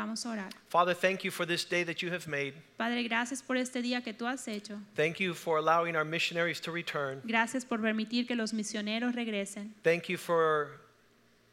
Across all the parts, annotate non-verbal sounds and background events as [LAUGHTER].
Vamos a orar. Father, thank you for this day that you have made. Padre, gracias por este día que tú has hecho. Thank you for allowing our missionaries to return. Gracias por permitir que los misioneros regresen. Thank you for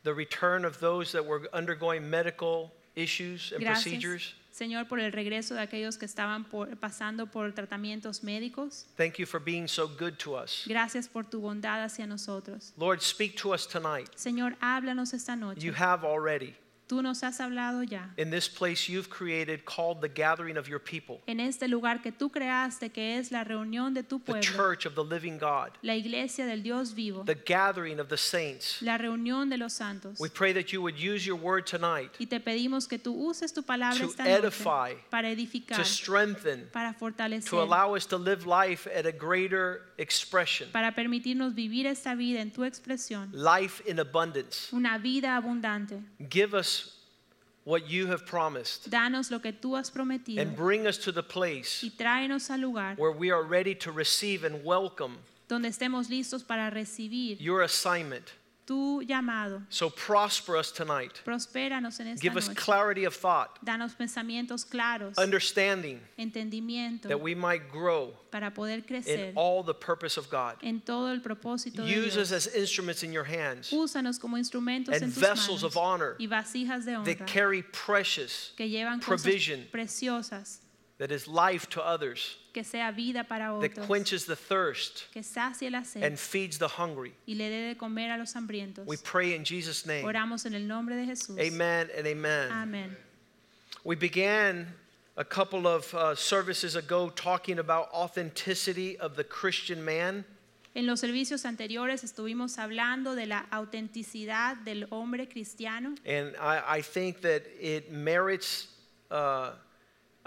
the return of those that were undergoing medical issues and Gracias, procedures. Señor, por el regreso de aquellos que estaban por- pasando por tratamientos médicos. Thank you for being so good to us. Gracias por tu bondad hacia nosotros. Lord, speak to us tonight. Señor, háblanos esta noche. You have already. Tú nos has hablado ya. In this place you've created called the gathering of your people, En este lugar que tú creaste, que es la reunión de tu the church of the living God, la iglesia del Dios vivo, the gathering of the saints. la reunión de los santos. We pray that you would use your word tonight Y te pedimos que tú uses tu palabra To esta noche edify, para edificar, to strengthen, para fortalecer, to allow us to live life at a greater expression, para permitirnos vivir esta vida en tu expresión, life in abundance. una vida abundante. Give us what you have promised Danos lo que tú has prometido and bring us to the place y tráenos al lugar where we are ready to receive and welcome donde estemos listos para recibir your assignment. Tu llamado. So prosper us tonight. Prospéranos en esta Give us noche. clarity of thought, Danos pensamientos claros, understanding entendimiento that we might grow para poder in all the purpose of God. en todo el propósito de Use us as instruments in your hands Úsanos como instrumentos and en tus vessels manos of honor y vasijas de honra that carry precious, que llevan provision. cosas preciosas, that is life to others, que sea vida para that quenches the thirst que sacie la sed and feeds the hungry. y le de comer a los hambrientos. We pray in Jesus' name. Oramos en el nombre de Jesús. Amen and amen. Amén. We began a couple of uh, services ago talking about authenticity of the Christian man. En los servicios anteriores estuvimos hablando de la autenticidad del hombre cristiano And I, I think that it merits uh,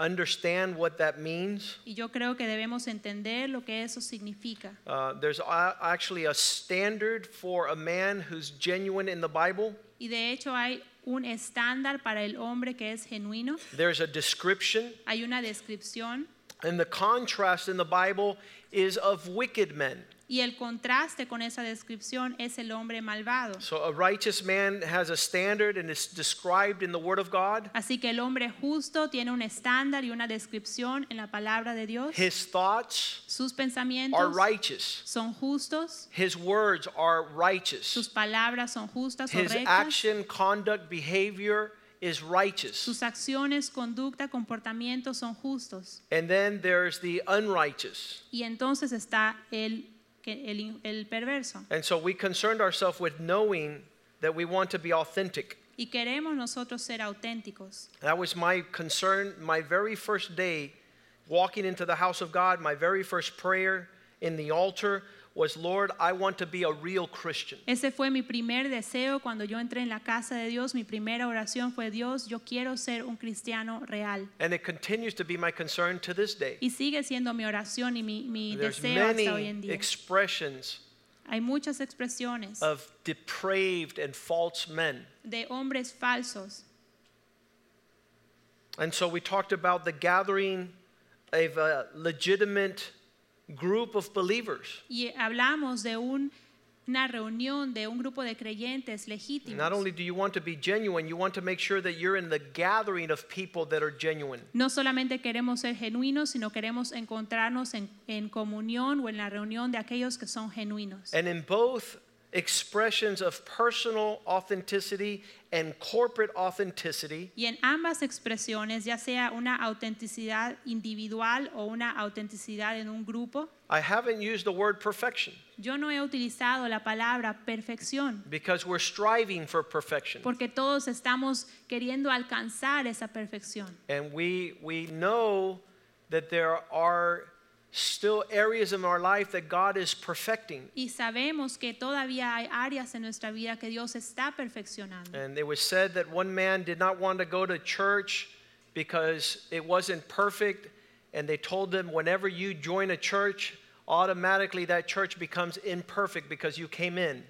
understand what that means. y yo creo que debemos entender lo que eso significa. Uh, there's a- actually a standard for a man who's genuine in the Bible. Y de hecho hay un estándar para el hombre que es genuino, There's a description, hay una descripción and the contrast in the Bible is of wicked men. Y el contraste con esa descripción es el hombre malvado. So a righteous man has a standard and is described in the Word of God. Así que el hombre justo tiene un estándar y una descripción en la palabra de Dios. His thoughts Sus are pensamientos righteous. son justos, His words are sus righteous. palabras son justas His rectas, action, conduct, behavior is righteous. sus acciones, conducta, comportamientos son justos. And then there's the unrighteous. Y entonces está el, el, el perverso. And so we concerned ourselves with knowing that we want to be authentic. Y queremos nosotros ser auténticos. That was my concern my very first day walking into the house of God. My very first prayer in the altar was, Lord, I want to be a real Christian. Ese fue mi primer deseo cuando yo entré en la casa de Dios. Mi primera oración fue, Dios, yo quiero ser un cristiano real. And it continues to be my concern to this day. Y sigue siendo mi oración y mi, mi There's deseo hasta hoy en many día. expressions Hay muchas expresiones of depraved and false men. de hombres falsos. And so we talked about the gathering of a legitimate group of believers. Y hablamos de un- una reunión de un grupo de creyentes legítimos. Not only do you want to be genuine, you want to make sure that you're in the gathering of people that are genuine. No solamente queremos ser genuinos, sino queremos encontrarnos en, en comunión o en la reunión de aquellos que son genuinos. And in both expressions of personal authenticity and corporate authenticity, Y en ambas expresiones, ya sea una autenticidad individual o una autenticidad en un grupo, I haven't used the word perfection yo no he utilizado la palabra perfección, because we're striving for perfection. porque todos estamos queriendo alcanzar esa perfección. And we, we know that there are still areas in our life that God is perfecting. Y sabemos que todavía hay áreas en nuestra vida que Dios está perfeccionando. And it was said that one man did not want to go to church because it wasn't perfect and they told them whenever you join a church, automatically that church becomes imperfect because you came in.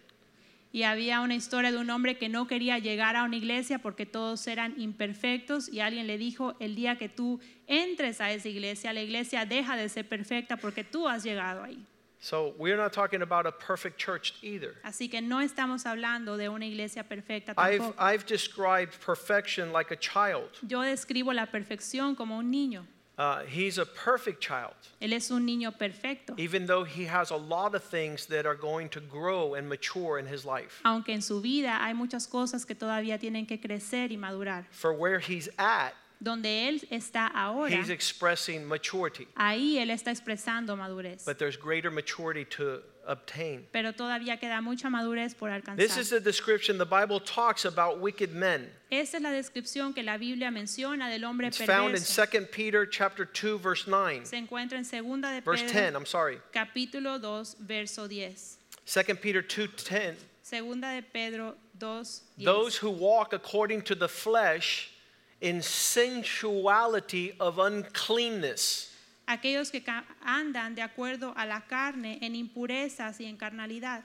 Y había una historia de un hombre que no quería llegar a una iglesia porque todos eran imperfectos y alguien le dijo, el día que tú entres a esa iglesia, la iglesia deja de ser perfecta porque tú has llegado ahí. So we're not talking about a perfect church either. Así que no estamos hablando de una iglesia perfecta I've, tampoco. I've described perfection like a child. Yo describo la perfección como un niño. Uh, he's a perfect child, Él es un niño perfecto, even though he has a lot of things that are going to grow and mature in his life. aunque en su vida hay muchas cosas que todavía tienen que crecer y madurar. For where he's at, Donde Él está ahora, he's expressing maturity, ahí Él está expresando madurez. but there's greater maturity to obtain. Pero todavía queda mucha madurez por This is the description the Bible talks about wicked men. Esa es la descripción que la Biblia menciona del hombre It's found in perverso. 2 Peter chapter 2 verse 9. Se encuentra en segunda de Verse 10, I'm sorry. capítulo 2, verso 10. 2 Peter 2:10. Segunda de Pedro 2, 10. Those who walk according to the flesh in sensuality of uncleanness. Aquellos que andan de acuerdo a la carne en impurezas y en carnalidad.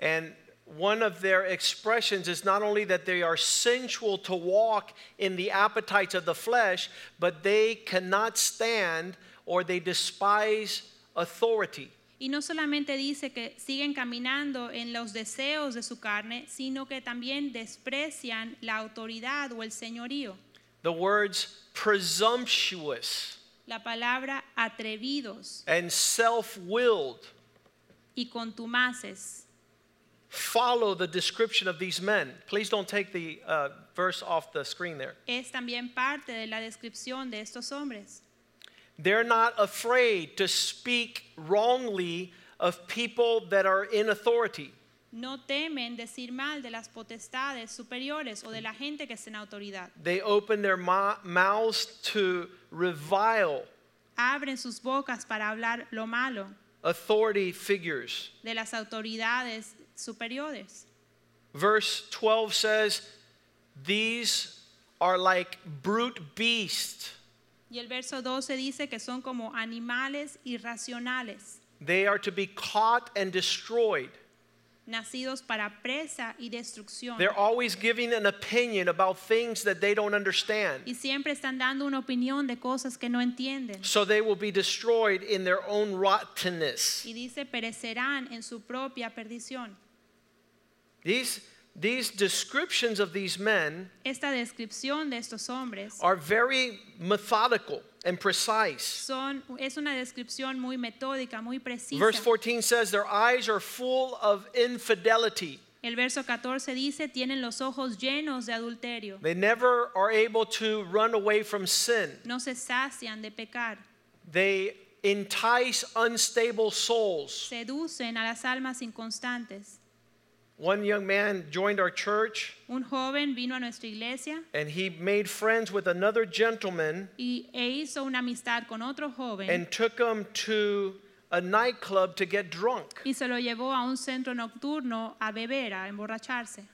And one of their expressions is not only that they are sensual to walk in the appetites of the flesh, but they cannot stand or they despise authority. Y no solamente dice que siguen caminando en los deseos de su carne, sino que también desprecian la autoridad o el señorío. The words presumptuous La palabra atrevidos and self willed y contumaces follow the description of these men. Please don't take the uh, verse off the screen there. es también parte de la descripción de estos hombres. They're not afraid to speak wrongly of people that are in authority. No temen decir mal de las potestades superiores o de la gente que está en autoridad. They open their mouths to revile Abren sus bocas para hablar lo malo authority figures. de las autoridades superiores. Verse 12 says, These are like brute beasts. Y el verso 12 dice que son como animales irracionales, They are to be caught and destroyed. Nacidos para presa y destrucción. They're always giving an opinion about things that they don't understand. Y siempre están dando una opinión de cosas que no entienden. So they will be destroyed in their own rottenness. Y dice, perecerán en su propia perdición. These, these descriptions of these men Esta descripción de estos hombres are very methodical and precise. son, es una descripción muy metódica, muy precisa. Verse 14 says, Their eyes are full of infidelity. El verso 14 dice, tienen los ojos llenos de adulterio. They never are able to run away from sin. No se sacian de pecar. They entice unstable souls. Seducen a las almas inconstantes. One young man joined our church Un joven vino a nuestra iglesia and he made friends with another gentleman y, e hizo una amistad con otro joven and took him to a nightclub to get drunk. y se lo llevó a un centro nocturno a beber, a emborracharse.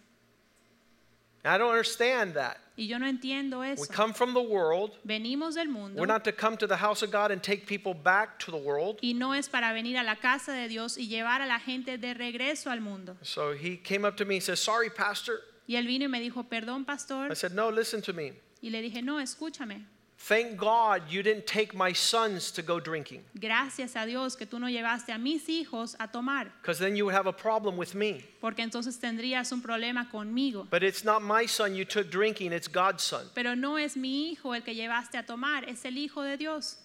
I don't understand that. Y yo no entiendo We come from the world. Venimos del mundo We're not to come to the house of God and take people back to the world. y no es para venir a la casa de Dios y llevar a la gente de regreso al mundo. So he came up to me and said, Sorry, Pastor. Y él vino y me dijo, perdón, pastor. I said, No, listen to me. Y le dije, no, escúchame. Thank God you didn't take my sons to go drinking Gracias a Dios que tú no llevaste a mis hijos a tomar, because then you would have a problem with me. porque entonces tendrías un problema conmigo. But it's not my son you took drinking, it's God's son. Pero no es mi hijo el que llevaste a tomar, es el hijo de Dios.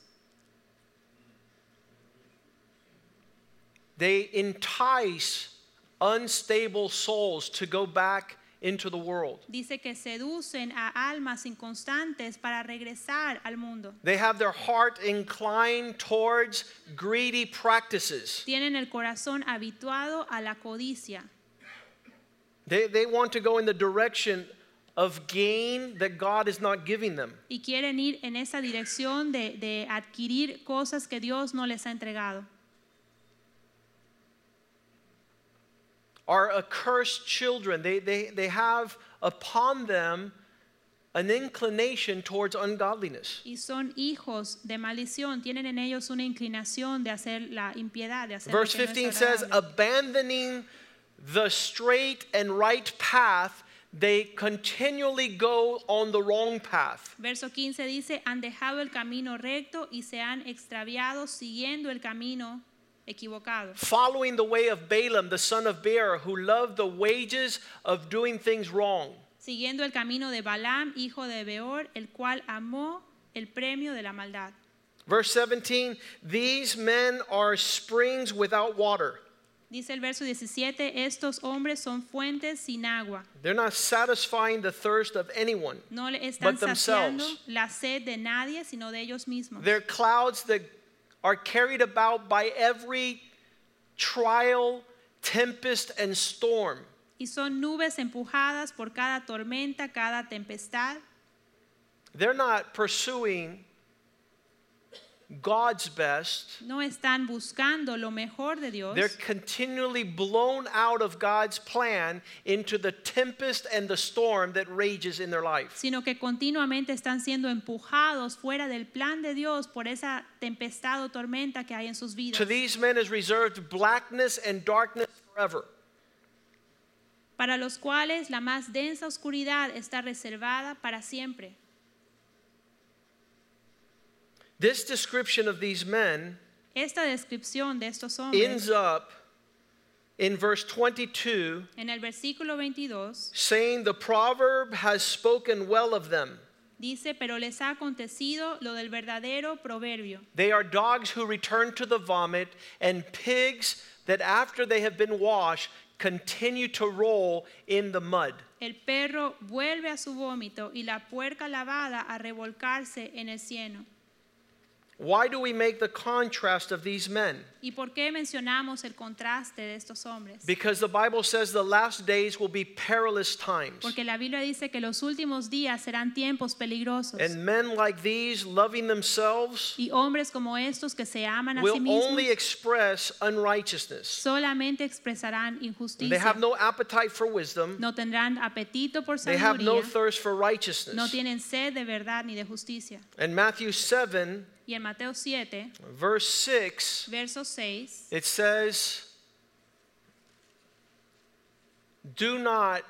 They entice unstable souls to go back into the world. Dice que seducen a almas inconstantes para regresar al mundo. They have their heart inclined towards greedy practices. Tienen el corazón habituado a la codicia. They, they want to go in the direction of gain that God is not giving them. y quieren ir en esa dirección de, de adquirir cosas que Dios no les ha entregado. Are accursed children. They, they, they have upon them an inclination towards ungodliness. y son hijos de maldición, tienen en ellos una inclinación de hacer la impiedad, de hacer Verse que no 15 says, abandoning the straight and right path, they continually go on the wrong path. Verso 15 dice, han dejado el camino recto y se han extraviado siguiendo el camino equivocado, Following the way of Balaam, the son of Beor, who loved the wages of doing things wrong. siguiendo el camino de Balaam, hijo de Beor, el cual amó el premio de la maldad. Verse 17, these men are springs without water. Dice el verso 17, estos hombres son fuentes sin agua. They're not satisfying the thirst of anyone. No le están But themselves. saciando la sed de nadie, sino de ellos mismos. They're clouds that are carried about by every trial, tempest, and storm. Y son nubes empujadas por cada tormenta, cada tempestad. They're not pursuing God's best. No están buscando lo mejor de Dios, They're continually blown out of God's plan into the tempest and the storm that rages in their life. sino que continuamente están siendo empujados fuera del plan de Dios por esa tempestad o tormenta que hay en sus vidas. To these men is reserved blackness and darkness forever. Para los cuales la más densa oscuridad está reservada para siempre. This description of these men Esta descripción de estos hombres ends up in verse 22 en el versículo 22 saying the proverb has spoken well of them. dice, pero les ha acontecido lo del verdadero proverbio. They are dogs who return to the vomit and pigs that after they have been washed continue to roll in the mud. El perro vuelve a su vómito y la puerca lavada a revolcarse en el cieno. Why do we make the contrast of these men? ¿Y por qué mencionamos el contraste de estos hombres? Because the Bible says the last days will be perilous times. Porque la Biblia dice que los últimos días serán tiempos peligrosos. And men like these, loving themselves, Y hombres como estos que se aman a sí will mismos only express unrighteousness. solamente expresarán They have no appetite for wisdom. No tendrán apetito por They have no thirst for No righteousness. tienen sed de verdad ni de justicia. In Matthew 7, Y en Mateo 7, verse 6, verso 6, it says, Do not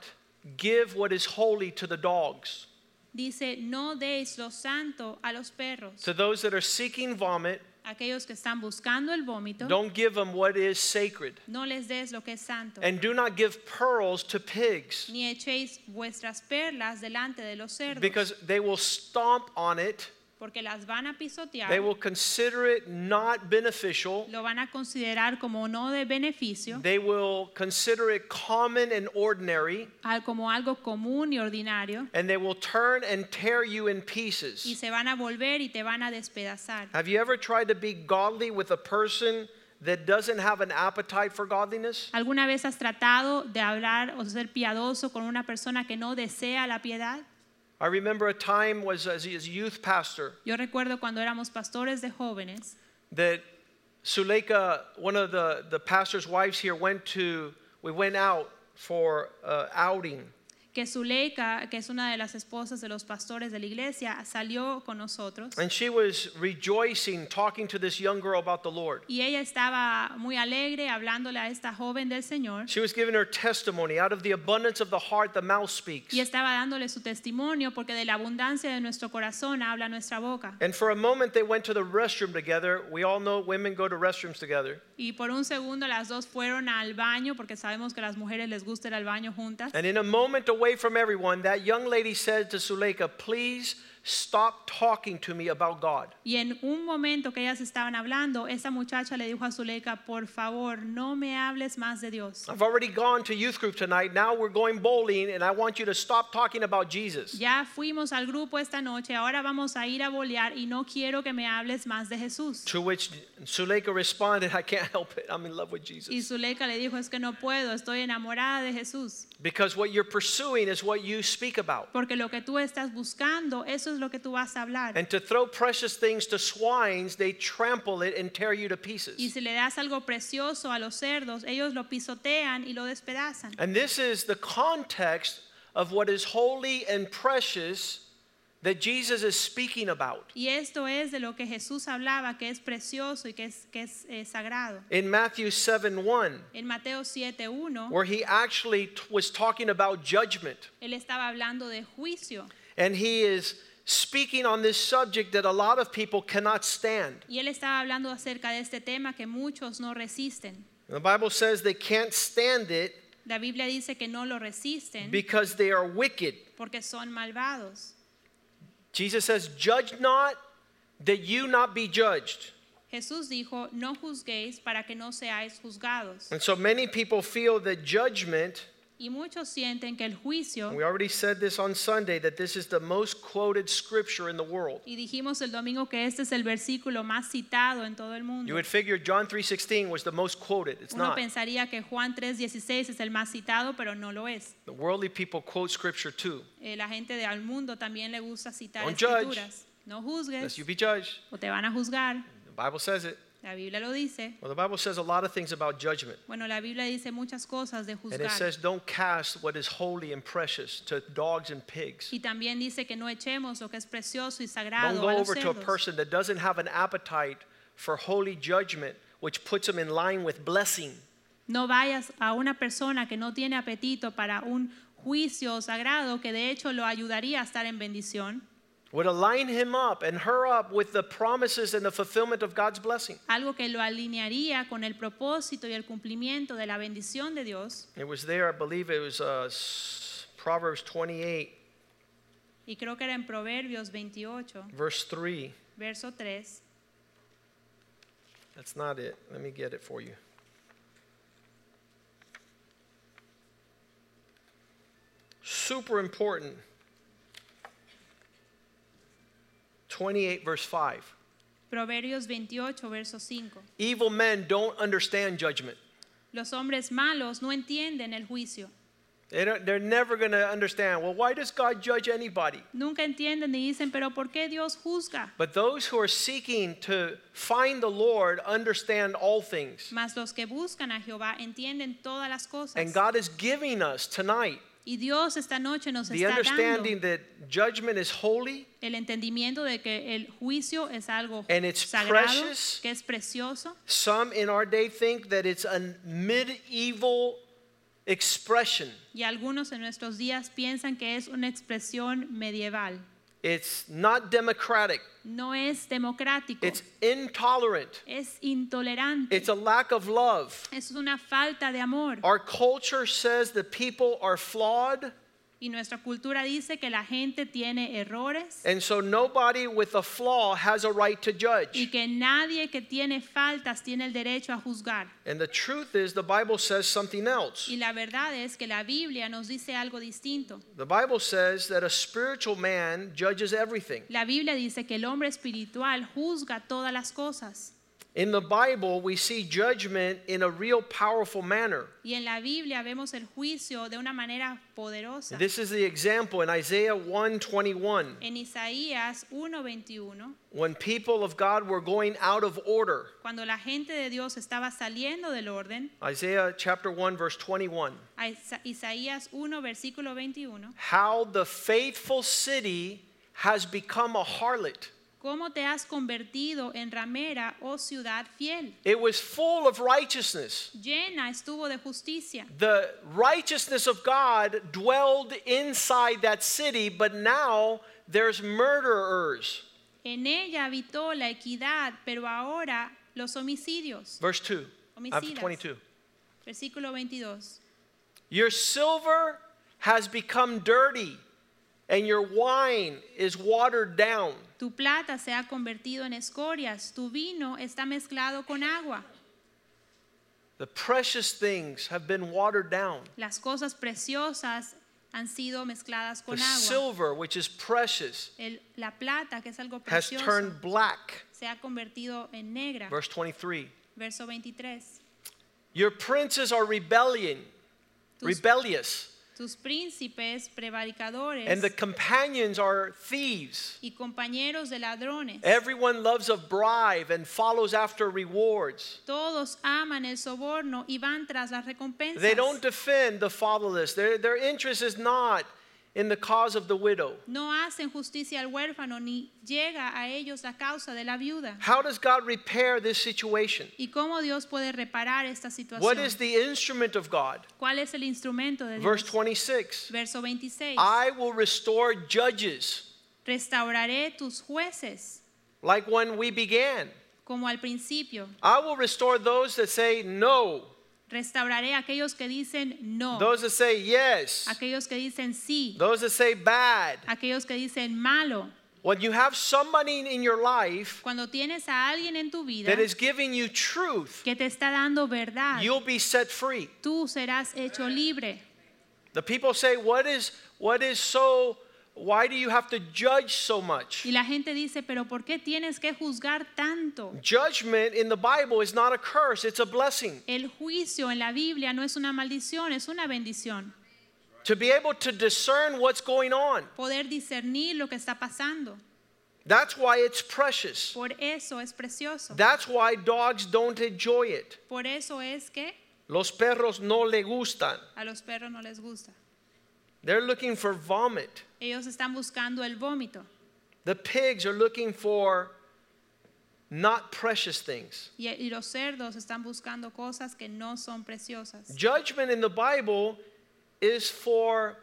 give what is holy to the dogs, dice, no deis lo santo a los perros. to those that are seeking vomit. Aquellos que están buscando el vómito, Don't give them what is sacred. no les des lo que es santo. And do not give pearls to pigs, Ni echéis vuestras perlas delante de los cerdos, because they will stomp on it. Porque las van a pisotear. They will consider it not beneficial. lo van a considerar como no de beneficio, They will consider it common and ordinary. al- como algo común y ordinario, And they will turn and tear you in pieces. y se van a volver y te van a despedazar. Have you ever tried to be godly with a person that doesn't have an appetite for godliness? ¿Alguna vez has tratado de hablar o ser piadoso con una persona que no desea la piedad? I remember a time was as a youth pastor Yo recuerdo cuando éramos pastores de jóvenes that Suleika, one of the, the pastor's wives here, went to, we went out for uh, outing. Que Zuleika, que es una de las esposas de los pastores de la iglesia, salió con nosotros And she was rejoicing, talking to this young girl about the Lord. y ella estaba muy alegre hablándole a esta joven del Señor She was giving her testimony. Out of the abundance of the heart, the mouth speaks. y estaba dándole su testimonio porque de la abundancia de nuestro corazón habla nuestra boca. And for a moment, they went to the restroom together. We all know women go to restrooms together. Y por un segundo las dos fueron al baño porque sabemos que a las mujeres les gusta ir al baño juntas. And in a moment away from everyone, that young lady said to Suleika, Please stop talking to me about God. Y en un momento que ellas estaban hablando, esa muchacha le dijo a Zuleika, por favor, no me hables más de Dios. I've already gone to youth group tonight. Now we're going bowling, and I want you to stop talking about Jesus. Ya fuimos al grupo esta noche, ahora vamos a ir a bolear y no quiero que me hables más de Jesús. To which Suleika responded, I can't help it. I'm in love with Y Jesus. Zuleika le dijo, es que no puedo, estoy enamorada de Jesús. Because what you're pursuing is what you speak about. Porque lo que tú estás buscando, eso es lo que tú vas a hablar. And to throw precious things to swines, they trample it and tear you to Y pieces. si le das algo precioso a los cerdos, ellos lo pisotean y lo despedazan. And this is the context of what is holy and precious that Jesus is speaking about. Y esto es de lo que Jesús hablaba, que es precioso y que es, que es eh, sagrado. In Matthew 7 1, En Mateo 7.1, where he actually t- was talking about judgment. él estaba hablando de juicio. And he is speaking on this subject that a lot of people cannot stand. Y él estaba hablando acerca de este tema que muchos no resisten. The Bible says they can't stand it La Biblia dice que no lo resisten because they are wicked. porque son malvados. Jesus says, Judge not that you not be judged. Jesús dijo, no juzguéis para que no seáis juzgados. And so many people feel that judgment, Y muchos sienten que el juicio, we already said this on Sunday, that this is the most quoted scripture in the world. y dijimos el domingo que este es el versículo más citado en todo el You would figure John 3:16 was the most quoted. It's Uno not. pensaría que Juan 3:16 es el más citado, pero no lo es. The worldly people quote scripture too. Eh, la gente del mundo también le gusta citar Don't judge. escrituras. No juzgues Lest you be judged. o te van a juzgar. The Bible says it. La Biblia lo dice. Well, the Bible says a lot of things about judgment. Bueno, la Biblia dice muchas cosas de juzgar. And it says, don't cast what is holy and precious to dogs and pigs. Y también dice que no echemos lo que es precioso y sagrado Don't go a los over to a person that doesn't have an appetite for holy judgment, which puts them in line with blessing. No vayas a una persona que no tiene apetito para un juicio sagrado que de hecho lo ayudaría a estar en bendición. Would align him up and her up with the promises and the fulfillment of God's blessing. Algo que lo alinearía con el propósito y el cumplimiento de la bendición de Dios. It was there, I believe it was uh, Proverbs 28, Y creo que era en Proverbios 28, verse 3. verso 3. That's not it. Let me get it for you. Super important. 28, verse 5. Proverbios 28, verso 5. Evil men don't understand judgment. Los hombres malos no entienden el juicio. They they're never going to understand, well, why does God judge anybody? Nunca entienden y dicen, pero ¿por qué Dios juzga? But those who are seeking to find the Lord understand all things. Mas los que buscan a Jehová entienden todas las cosas. And God is giving us tonight Y Dios esta noche nos the está understanding dando that judgment is holy el entendimiento de que el juicio es algo And it's sagrado, precious. que es precioso. Some in our day think that it's a medieval expression. Y algunos en nuestros días piensan que es una expresión medieval. It's not democratic. No es democrático. It's intolerant. es intolerante. It's a lack of love. es una falta de amor. Our culture says that people are flawed, Y nuestra cultura dice que la gente tiene errores and so nobody with a flaw has a right to y judge. que nadie que tiene faltas tiene el derecho a juzgar. And the truth is, the Bible says something else. Y la verdad es que la Biblia nos dice algo distinto. The Bible says that a spiritual man judges everything. La Biblia dice que el hombre espiritual juzga todas las cosas. In the Bible, we see judgment in a real powerful manner. Y en la Biblia vemos el juicio de una manera poderosa. This is the example in Isaiah 121 En Isaías 1:21, when people of God were going out of order. cuando la gente de Dios estaba saliendo del orden, Isaiah chapter 1 verse 21. Isaías 1 versículo 21, How the faithful city has become a harlot. ¿Cómo te has convertido en ramera, oh ciudad fiel? It was full of righteousness. Llena estuvo de justicia. The righteousness of God dwelled inside that city, but now there's murderers. En ella habitó la equidad, pero ahora los homicidios. Verse 2 of Homicidas. 22. Versículo 22. Your silver has become dirty, and your wine is watered down. Tu plata se ha convertido en escorias, tu vino está mezclado con agua. The precious things have been watered down. Las cosas preciosas han sido mezcladas The con agua. silver, which is precious, El- la plata, que es algo has precioso, turned black. se ha convertido en negra. Verse 23. Verso 23. Your princes are rebellion, Tus- rebellious, Tus príncipes prevaricadores and the companions are thieves. y compañeros de ladrones. Everyone loves a bribe and follows after rewards. Todos aman el soborno y van tras las recompensas. They don't defend the fatherless. Their, their interest is not in the cause of the widow. No hacen justicia al huérfano ni llega a ellos la causa de la viuda. How does God repair this situation? ¿Y cómo Dios puede reparar esta situación? is the instrument of God? ¿Cuál es el instrumento de Verse 26 Verso 26. I will restore judges Restauraré tus jueces like when we began. como al principio. I will restore those that say no, Restauraré a aquellos que dicen no. those that say yes, Aquellos que dicen sí. those that say bad. Aquellos que dicen malo. When you have somebody in your life Cuando tienes a alguien en tu vida that is giving you truth, que te está dando verdad, you'll be set free. tú serás hecho libre. The people say, What is what is so why do you have to judge so much? Y la gente dice, pero ¿por qué tienes que juzgar tanto? Judgment in the Bible is not a curse, it's a blessing. El juicio en la Biblia no es una maldición, es una bendición. To be able to discern what's going on. Poder discernir lo que está pasando. That's why it's precious. Por eso es precioso. That's why dogs don't enjoy it. Por eso es que Los perros no le gustan. a los perros no les gusta. They're looking for vomit. Ellos están buscando el vómito The pigs are looking for not precious things. y, los cerdos están buscando cosas que no son preciosas. Judgment in the Bible is for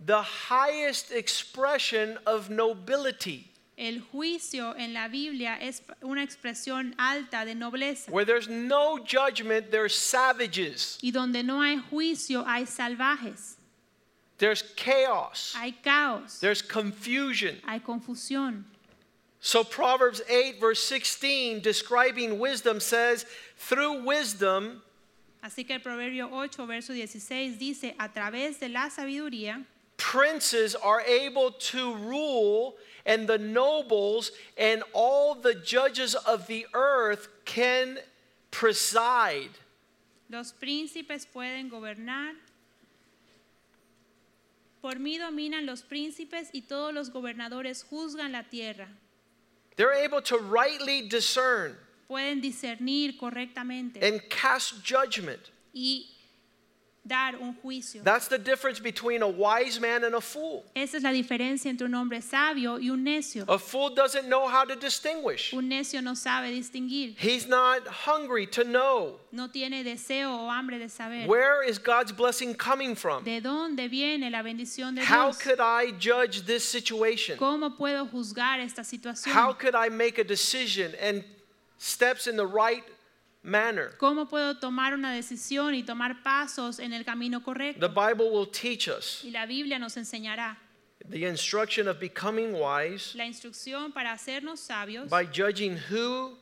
the highest expression of nobility. El juicio en la Biblia es una expresión alta de nobleza. Where there's no judgment, there's savages, Y donde no hay juicio hay salvajes, there's chaos, hay caos, there's confusion. hay confusión. So Proverbs 8, verse 16, describing wisdom, says, Through wisdom, Así que el Proverbio 8, verso 16 dice, a través de la sabiduría, princes are able to rule, and the nobles and all the judges of the earth can preside. los príncipes pueden gobernar. Por mí dominan los príncipes y todos los gobernadores juzgan la tierra. They're able to rightly discern Pueden discernir correctamente and cast judgment. y dar un juicio. That's the difference between a wise man and a fool. Esa es la diferencia entre un hombre sabio y un necio. A fool doesn't know how to distinguish. Un necio no sabe distinguir, He's not hungry to know no tiene deseo o hambre de saber. where is God's blessing coming from. ¿De dónde viene la bendición de Dios? How could I judge this situation? ¿Cómo puedo juzgar esta situación? How could I make a decision and steps in the right manner? ¿Cómo puedo tomar una decisión y tomar pasos en el camino The? Bible will teach us Y la Biblia nos enseñará the instruction of becoming wise la instrucción para hacernos sabios, by judging who,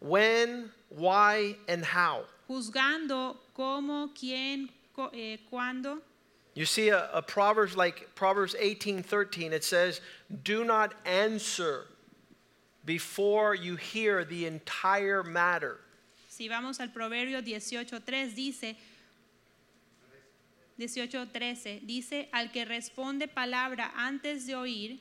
when, why, and how. juzgando cómo, quién, eh, cuándo. You see a, a Proverbs like Proverbs 18:13 it says, "Do not answer before you hear the entire matter." Si vamos al Proverbio 18.3 dice, 18.13 dice, al que responde palabra antes de oír,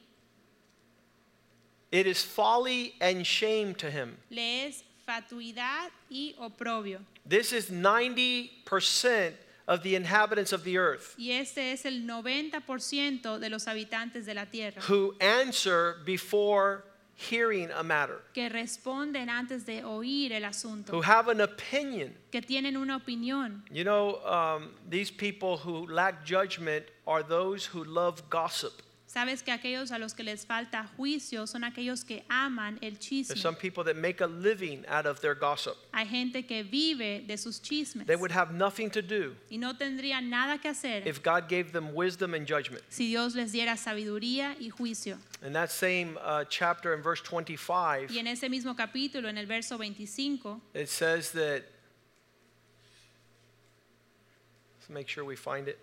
It is folly and shame to him. le es fatuidad y oprobio. This is 90% of the inhabitants of the earth Y este es el 90% de los habitantes de la tierra who answer before hearing a matter, que responden antes de oír el asunto, who have an opinion. que tienen una opinión. You know, um, these people who lack judgment are those who love gossip. Sabes que aquellos a los que les falta juicio son aquellos que aman el There's chisme. some people that make a living out of their gossip. Hay gente que vive de sus chismes They would have nothing to do y no tendrían nada que hacer if God gave them wisdom and judgment. si Dios les diera sabiduría y juicio. In that same uh, chapter in verse 25, Y en ese mismo capítulo, en el verso 25, it says that. Let's make sure we find it.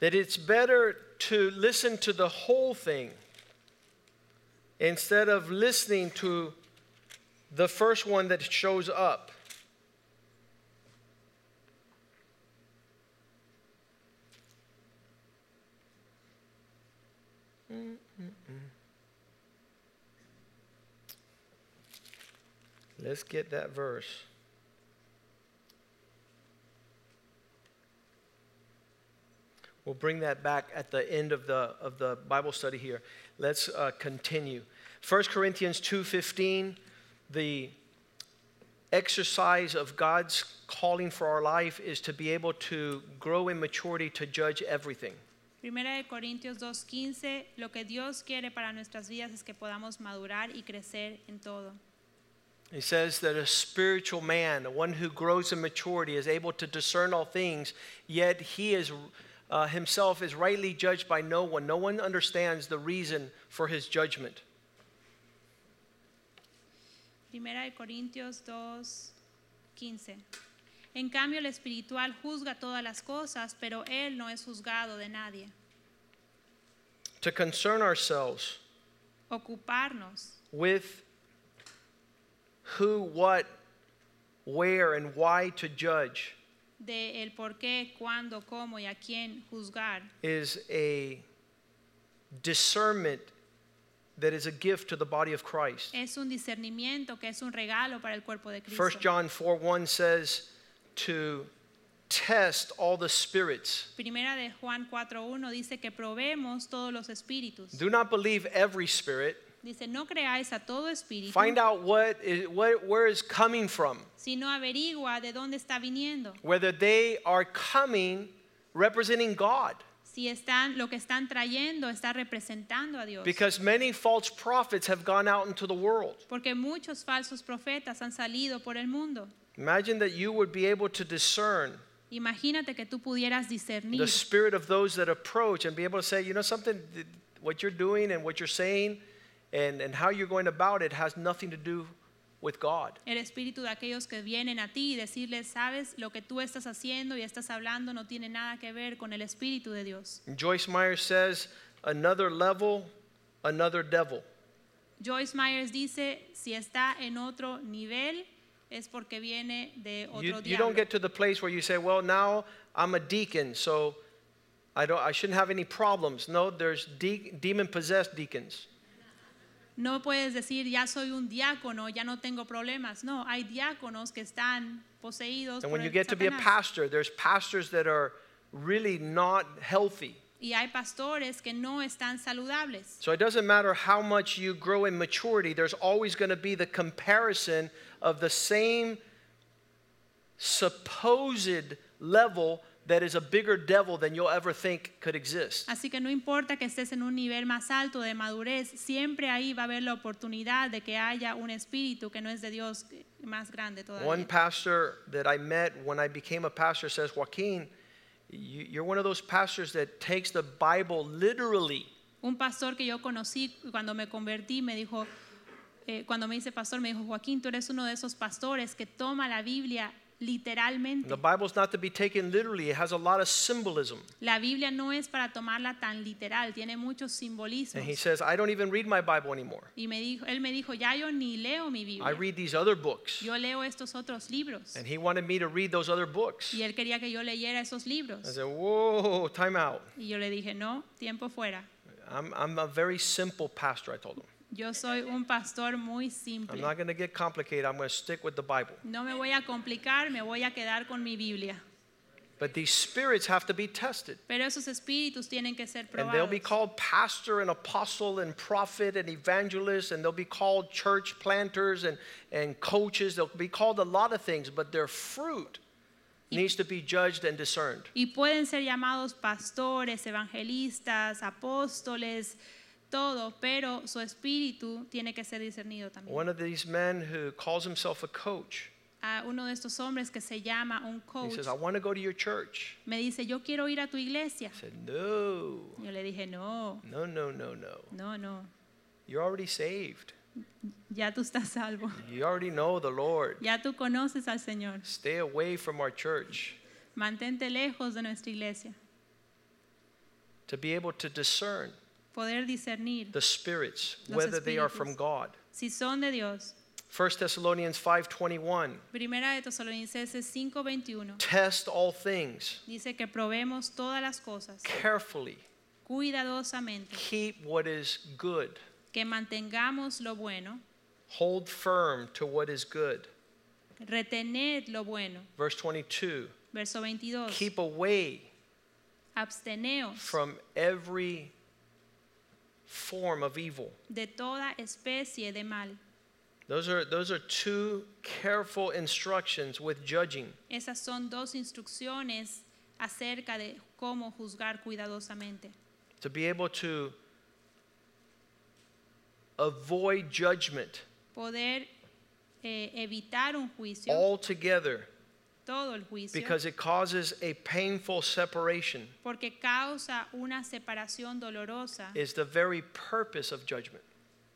That it's better to listen to the whole thing instead of listening to the first one that shows up. Let's get that verse. We'll bring that back at the end of the, of the Bible study here. Let's uh, continue. 1 Corinthians 2.15, the exercise of God's calling for our life is to be able to grow in maturity to judge everything. Primera de Corintios 2.15, lo que Dios quiere para nuestras vidas es que podamos madurar y crecer en todo. He says that a spiritual man, one who grows in maturity, is able to discern all things, yet he is uh, himself is rightly judged by no one. No one understands the reason for his judgment. Primera de Corintios 2.15. En cambio, el espiritual juzga todas las cosas, pero él no es juzgado de nadie. To concern ourselves Ocuparnos with who, what, where, and why to judge de el por qué, cuándo, cómo y a quién juzgar is a discernment that is a gift to the body of Christ. es un discernimiento que es un regalo para el cuerpo de 1 Cristo. John 4 1 says to test all the spirits. Primera de Juan 4.1 dice que probemos todos los espíritus. Do not believe every spirit. Dice, no creáis a todo espíritu, Find out what is, what, where is coming from. sino averigua de dónde está viniendo. Whether they are coming representing God. Si están, lo que están trayendo está representando a Dios. Because many false prophets have gone out into the world. Porque muchos falsos profetas han salido por el mundo. Imagine that you would be able to discern Imagínate que tú pudieras discernir the spirit of those that approach and be able to say, you know, something, what you're doing and what you're saying and, and how you're going about it has nothing to do with God. el espíritu de aquellos que vienen a ti y decirles, sabes, lo que tú estás haciendo y estás hablando no tiene nada que ver con el espíritu de Dios. Joyce Meyer says, another level, another devil. Joyce Myers dice, si está en otro nivel es porque viene de otro You, you don't get to the place where you say, well, now I'm a deacon, so I, don't, I shouldn't have any problems. No, there's de- demon possessed deacons. No puedes decir, ya soy un diácono, ya no tengo problemas. No, hay diáconos que están poseídos And por when you el get to be a Satanás. pastor, there's pastors that are really not healthy. Y hay pastores que no están saludables. So it doesn't matter how much you grow in maturity, there's always going to be the comparison of the same supposed level that is a bigger devil than you'll ever think could exist. Así que no importa que estés en un nivel más alto de madurez, siempre ahí va a haber la oportunidad de que haya un espíritu que no es de Dios más grande todavía. One pastor that I met when I became a pastor says, Joaquin, you- you're one of those pastors that takes the Bible literally. Un pastor que yo conocí cuando me convertí me dijo, eh, cuando me hice pastor, me dijo, Joaquín, tú eres uno de esos pastores que toma la Biblia literalmente. The Bible's not to be taken literally, it has a lot of symbolism. La Biblia no es para tomarla tan literal, tiene muchos simbolismos. And he says, I don't even read my Bible anymore. Y me dijo, él me dijo, ya yo ni leo mi Biblia. I read these other books. Yo leo estos otros libros. And he wanted me to read those other books. Y él quería que yo leyera esos libros. I said, Whoa, time out. Y yo le dije, no, tiempo fuera. I'm, I'm a very simple pastor, I told him. Yo soy un pastor muy I'm not going to get complicated. I'm going to stick with the Bible. No me voy a complicar, me voy a quedar con mi Biblia. But these spirits have to be tested. Pero esos espíritus tienen que ser And they'll be called pastor and apostle and prophet and evangelist, and they'll be called church planters and, and coaches. They'll be called a lot of things, but their fruit needs to be judged and discerned. Y pueden ser llamados pastores, evangelistas, apóstoles, todo, pero su espíritu tiene que ser discernido también. One of these men who calls himself a coach, A uno de estos hombres que se llama un he coach says, I want to go to your church. me dice, yo quiero ir a tu iglesia. I said, No, Yo le dije, no, no, no, no, no. no, no, You're already saved. ya tú estás salvo. You already know the Lord. Ya tú conoces al Señor. Stay away from our church. Mantente lejos de nuestra iglesia. To be able to discern Poder discernir the spirits, whether they are from. God. si son de Dios. 1 Thessalonians 5:21 Primera de Tesalonicenses 5:21 Test all things dice que probemos todas las cosas carefully. cuidadosamente, Keep what is good. que mantengamos lo bueno, Hold firm to what is good. retened lo bueno. Verse 22 Verso 22. Keep away absteneos from every form of evil. de toda especie de mal. Those are, those are two careful instructions with judging. Esas son dos instrucciones acerca de cómo juzgar cuidadosamente. To be able to avoid judgment Poder eh, evitar un juicio, altogether todo el juicio, because it causes a painful separation porque causa una separación dolorosa. is the very purpose of judgment.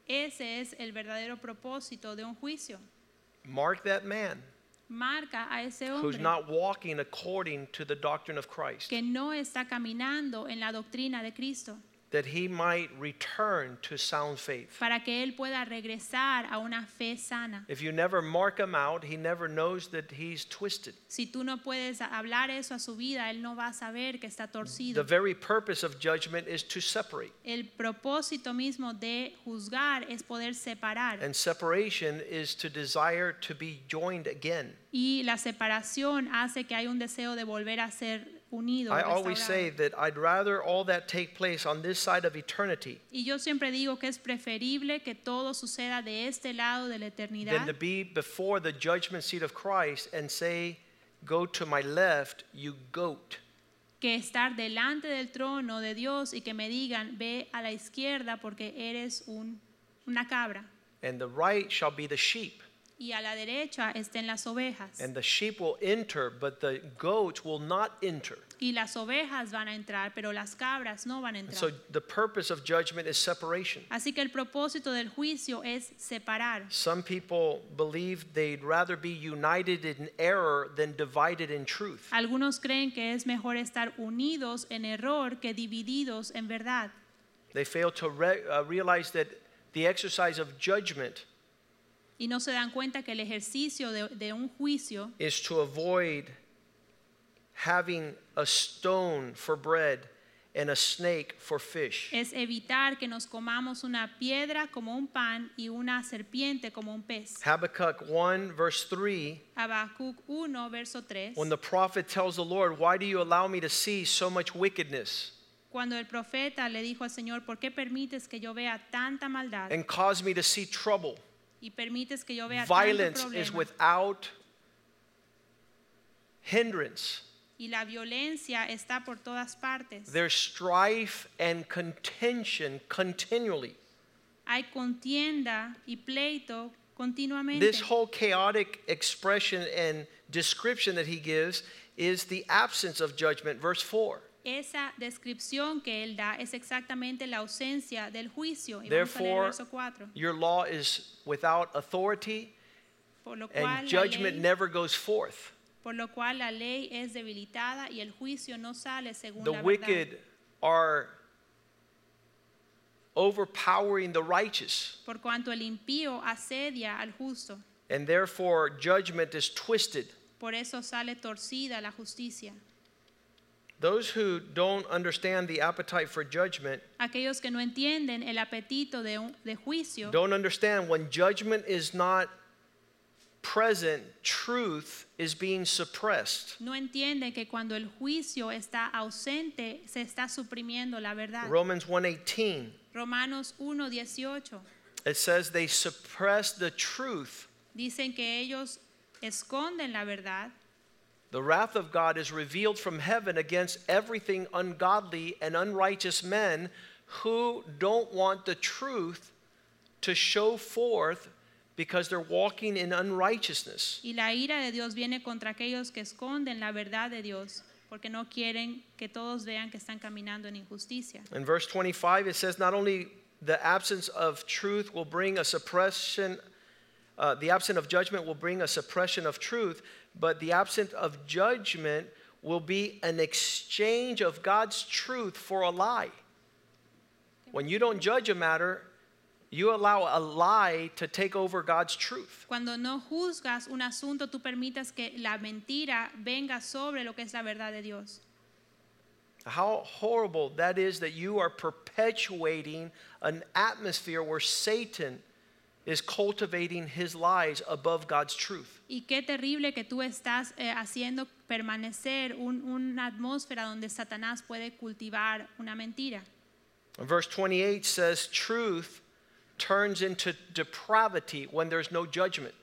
Ese es el verdadero propósito de un juicio. Mark that man Marca a ese who's hombre not walking according to the doctrine of Christ, que no está caminando en la doctrina de Cristo, that he might return to sound faith. para que él pueda regresar a una fe sana. If you never mark him out, he never knows that he's twisted. Si tú no puedes hablar eso a su vida, él no va a saber que está torcido. The very purpose of judgment is to separate. El propósito mismo de juzgar es poder separar. And separation is to desire to be joined again. Y la separación hace que hay un deseo de volver a ser unido. I always say that I'd rather all that take place on this side of eternity Y yo siempre digo que es preferible que todo suceda de este lado de la than to be before the judgment seat of Christ and say, Go to my left, you goat. que estar delante del trono de Dios y que me digan, ve a la izquierda porque eres un, una cabra. And the right shall be the sheep. Y a la derecha estén las ovejas. And the sheep will enter, but the goats will not enter. Y las ovejas van a entrar, pero las cabras no van a And entrar. so the purpose of judgment is separation. Así que el propósito del juicio es separar. Some people believe they'd rather be united in error than divided in truth. Algunos creen que es mejor estar unidos en error que divididos en verdad. They fail to re- uh, realize that the exercise of judgment Y no se dan cuenta que el ejercicio de, de un juicio is to avoid having a stone for bread and a snake for fish. es evitar que nos comamos una piedra como un pan y una serpiente como un pez. Habakkuk 1, verse 3 Habacuc 1, verso 3. when the prophet tells the Lord, Why do you allow me to see so much wickedness Cuando el profeta le dijo al Señor, ¿por qué permites que yo vea tanta maldad and cause me to see trouble? Y permites que yo vea tanto Violence is problema? without hindrance. Y la violencia está por todas partes. There's strife and contention continually. Hay contienda y pleito continuamente. This whole chaotic expression and description that he gives is the absence of judgment. Verse 4. Esa descripción que él da es exactamente la ausencia del juicio. Y vamos a leer Therefore, verso 4. your law is without authority, Por lo, cual and la judgment ley, never goes forth. por lo cual la ley es debilitada y el juicio no sale según The la verdad. wicked are overpowering the righteous, Por cuanto el impío asedia al justo. and therefore judgment is twisted. Por eso sale torcida la justicia. Those who don't understand the appetite for judgment Aquellos que no entienden el apetito de, un- de juicio don't understand when judgment is not present, truth is being suppressed. no entienden que cuando el juicio está ausente se está suprimiendo la verdad. Romans 1:18 Romanos 1:18 it says they suppress the truth. dicen que ellos esconden la verdad. The wrath of God is revealed from heaven against everything ungodly and unrighteous men who don't want the truth to show forth because they're walking in unrighteousness. Y la ira de Dios viene contra aquellos que esconden la verdad de Dios, porque no quieren que todos vean que están caminando en injusticia. In verse 25, it says, Not only the absence of truth will bring a suppression, uh, the absence of judgment will bring a suppression of truth, but the absence of judgment will be an exchange of God's truth for a lie. When you don't judge a matter, you allow a lie to take over God's truth. Cuando no juzgas un asunto, tú permitas que la mentira venga sobre lo que es la verdad de Dios. How horrible that is that you are perpetuating an atmosphere where Satan is cultivating his lies above God's truth. Y qué terrible que tú estás eh, haciendo, permanecer un- una atmósfera donde Satanás puede cultivar una mentira. And verse 28 says, Truth turns into depravity when there's no judgment.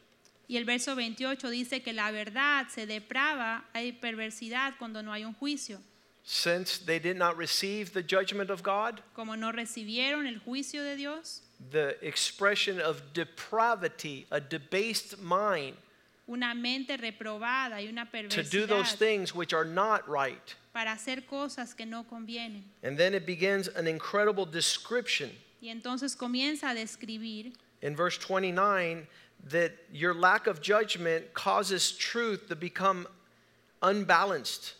Y el verso 28 dice que la verdad se deprava, hay perversidad cuando no hay un juicio. Since they did not receive the judgment of God, Como no recibieron el juicio de Dios, the expression of depravity, a debased mind, una mente reprobada y una to do those perversidad things which are not right. para hacer cosas que no convienen. And then it begins an incredible description Y entonces comienza a describir in verse 29 that your lack of judgment causes truth to become unbalanced.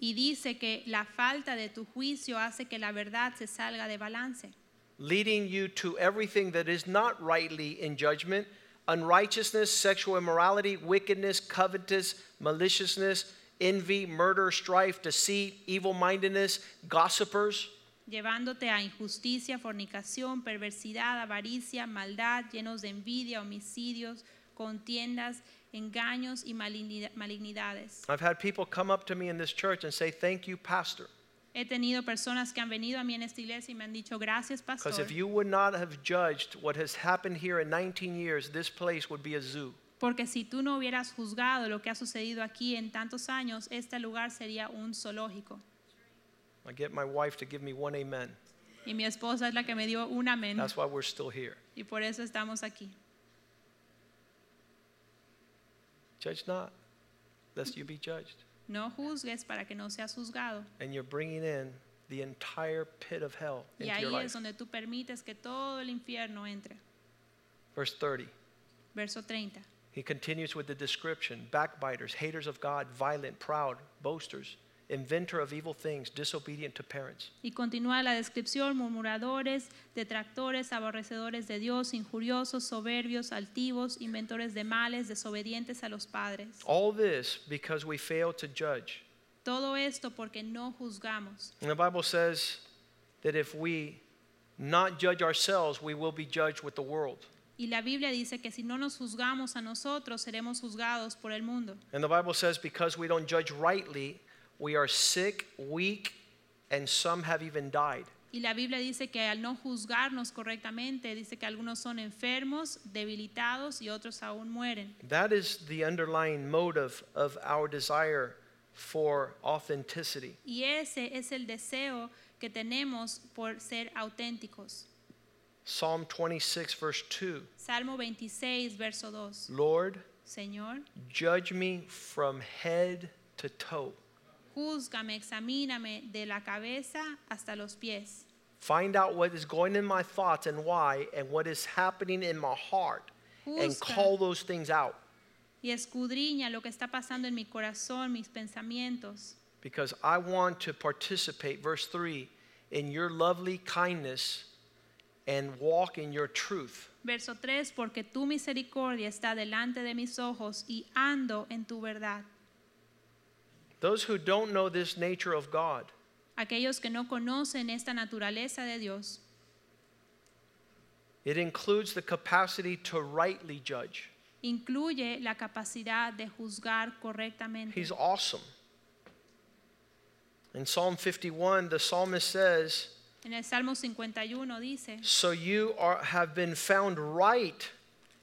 y dice que la falta de tu juicio hace que la verdad se salga de balance, leading you to everything that is not rightly in judgment unrighteousness, sexual immorality, wickedness, covetous, maliciousness, envy, murder, strife, deceit, evil mindedness, gossipers. llevándote a injusticia, fornicación, perversidad, avaricia, maldad, llenos de envidia, homicidios, contiendas, engaños y malignidades. I've had people come up to me in this church and say, Thank you, Pastor. He tenido personas que han venido a mí en esta iglesia y me han dicho, gracias, Because if you would not have judged what has happened here in 19 years, this place would be a zoo. Porque si tú no hubieras juzgado lo que ha sucedido aquí en tantos años, este lugar sería un zoológico. I get my wife to give me one amen. Y mi esposa es la que me dio un amén. That's why we're still here. Y por eso estamos aquí. Judge not, lest you be judged. No juzgues para que no seas juzgado. And you're bringing in the entire pit of hell Y into your ahí life. donde tú permites que todo el infierno entre. Verse 30. Verso 30. He continues with the description backbiters, haters of God, violent, proud, boasters, inventor of evil things, disobedient to parents. Y continúa la descripción, murmuradores, detractores, aborrecedores de Dios, injuriosos, soberbios, altivos, inventores de males, desobedientes a los padres. All this because we fail to judge. Todo esto porque no juzgamos. And the Bible says that if we not judge ourselves, we will be judged with the world. Y la Biblia dice que si no nos juzgamos a nosotros, seremos juzgados por el mundo. And the Bible says because we don't judge rightly, we are sick, weak, and some have even died. Y la Biblia dice que al no juzgarnos correctamente, dice que algunos son enfermos, debilitados y otros aún mueren. That is the underlying motive of our desire for authenticity. Y ese es el deseo que tenemos por ser auténticos. Psalm 26, verse 2 Salmo 26, verso 2. Lord, Señor, judge me from head to toe. Júzgame, examíname de la cabeza hasta los pies. Find out what is going in my thoughts and why, and what is happening in my heart, and call those things out. Y escudriña lo que está pasando en mi corazón, mis pensamientos. Because I want to participate, verse 3, in your lovely kindness and walk in your truth. Verso 3, porque tu misericordia está delante de mis ojos y ando en tu verdad. Those who don't know this nature of God, Aquellos que no conocen esta naturaleza de Dios, it includes the capacity to rightly judge. incluye la capacidad de juzgar correctamente. He's awesome. In Psalm 51, the psalmist says, En el Salmo 51 dice, So you are, have been found right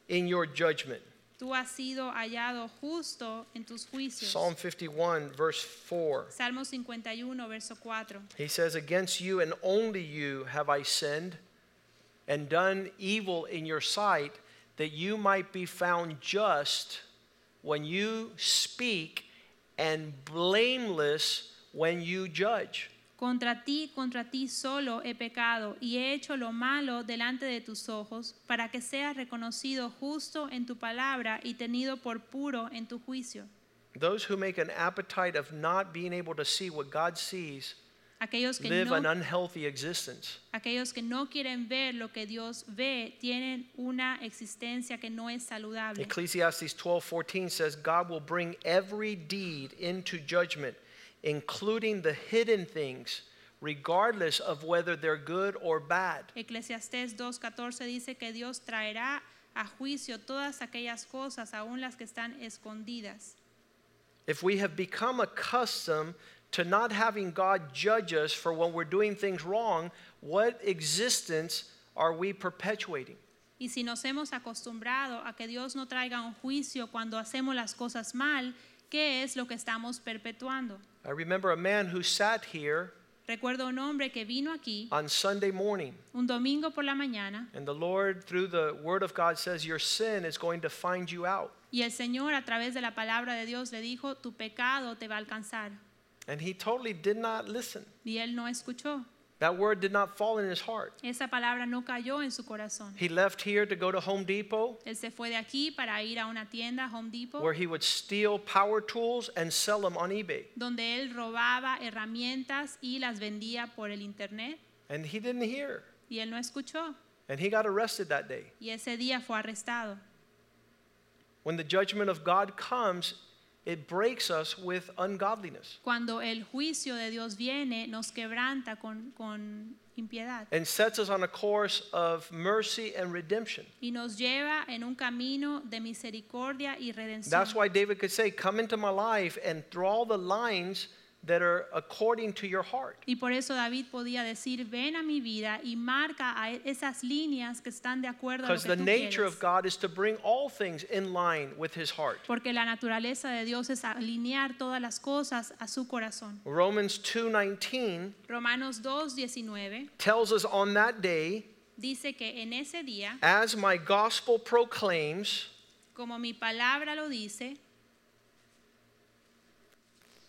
in your judgment. Tú has sido hallado justo en tus juicios. Psalm 51, verse 4. Salmo 51, verso 4. He says, Against you and only you have I sinned and done evil in your sight, that you might be found just when you speak and blameless when you judge. Contra ti, contra ti solo he pecado y he hecho lo malo delante de tus ojos, para que seas reconocido justo en tu palabra y tenido por puro en tu juicio. Those who make an appetite of not being able to see what God sees Aquellos que, live an no, unhealthy existence. aquellos que no quieren ver lo que Dios ve tienen una existencia que no es saludable. Ecclesiastes 12:14 says God will bring every deed into judgment, including the hidden things, regardless of whether they're good or bad. Eclesiastés 2.14 dice que Dios traerá a juicio todas aquellas cosas, aun las que están escondidas. if we have become accustomed to not having God judge us for when we're doing things wrong, what existence are we perpetuating? Y si nos hemos acostumbrado a que Dios no traiga un juicio cuando hacemos las cosas mal, ¿qué es lo que estamos perpetuando? I remember a man who sat here Recuerdo un hombre que vino aquí on Sunday morning, un domingo por la mañana and the Lord, through the Word of God, says, Your sin is going to find you out. y el Señor a través de la palabra de Dios le dijo, tu pecado te va a alcanzar. And he totally did not listen. Y él no escuchó. That word did not fall in his heart. Esa palabra no cayó en su corazón. He left here to go to Home Depot, Él se fue de aquí para ir a una tienda, Home Depot, where he would steal power tools and sell them on eBay. donde él robaba herramientas y las vendía por el internet. And he didn't hear. Y él no escuchó. And he got arrested that day. Y ese día fue arrestado. When the judgment of God comes, it breaks us with ungodliness Cuando el juicio de Dios viene, nos quebranta con, con impiedad and sets us on a course of mercy and redemption. y nos lleva en un camino de misericordia y redención. That's why David could say, Come into my life and draw the lines that are according to your heart. Y por eso David podía decir, ven a mi vida y marca esas líneas que están de acuerdo a lo Because que the tú nature quieres. of God is to bring all things in line with his heart. Porque la naturaleza de Dios es alinear todas las cosas a su corazón. Romans 2:19 Romanos 2:19 tells us on that day, dice que en ese día, as my gospel proclaims, como mi palabra lo dice,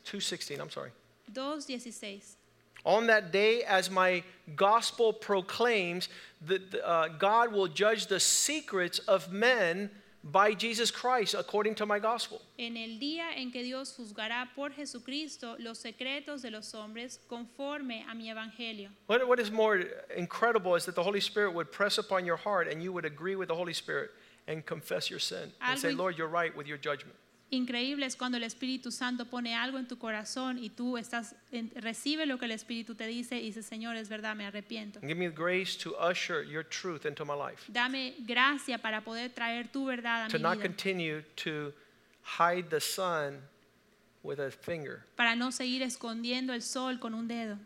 2:16, I'm sorry. 2:16. On that day, as my gospel proclaims, that uh, God will judge the secrets of men by Jesus Christ according to my gospel. En el día en que Dios juzgará por Jesucristo los secretos de los hombres conforme a mi evangelio. What, what is more incredible is that the Holy Spirit would press upon your heart and you would agree with the Holy Spirit and confess your sin and say, Lord, you're right with your judgment. Increíble es cuando el Espíritu Santo pone algo en tu corazón y tú estás en- recibe lo que el Espíritu te dice y dices, Señor, es verdad, me arrepiento. Give me the grace to usher your truth into my life, Dame gracia para poder traer tu verdad a to mi not vida, continue to hide the sun with a finger. para no seguir escondiendo el sol con un dedo.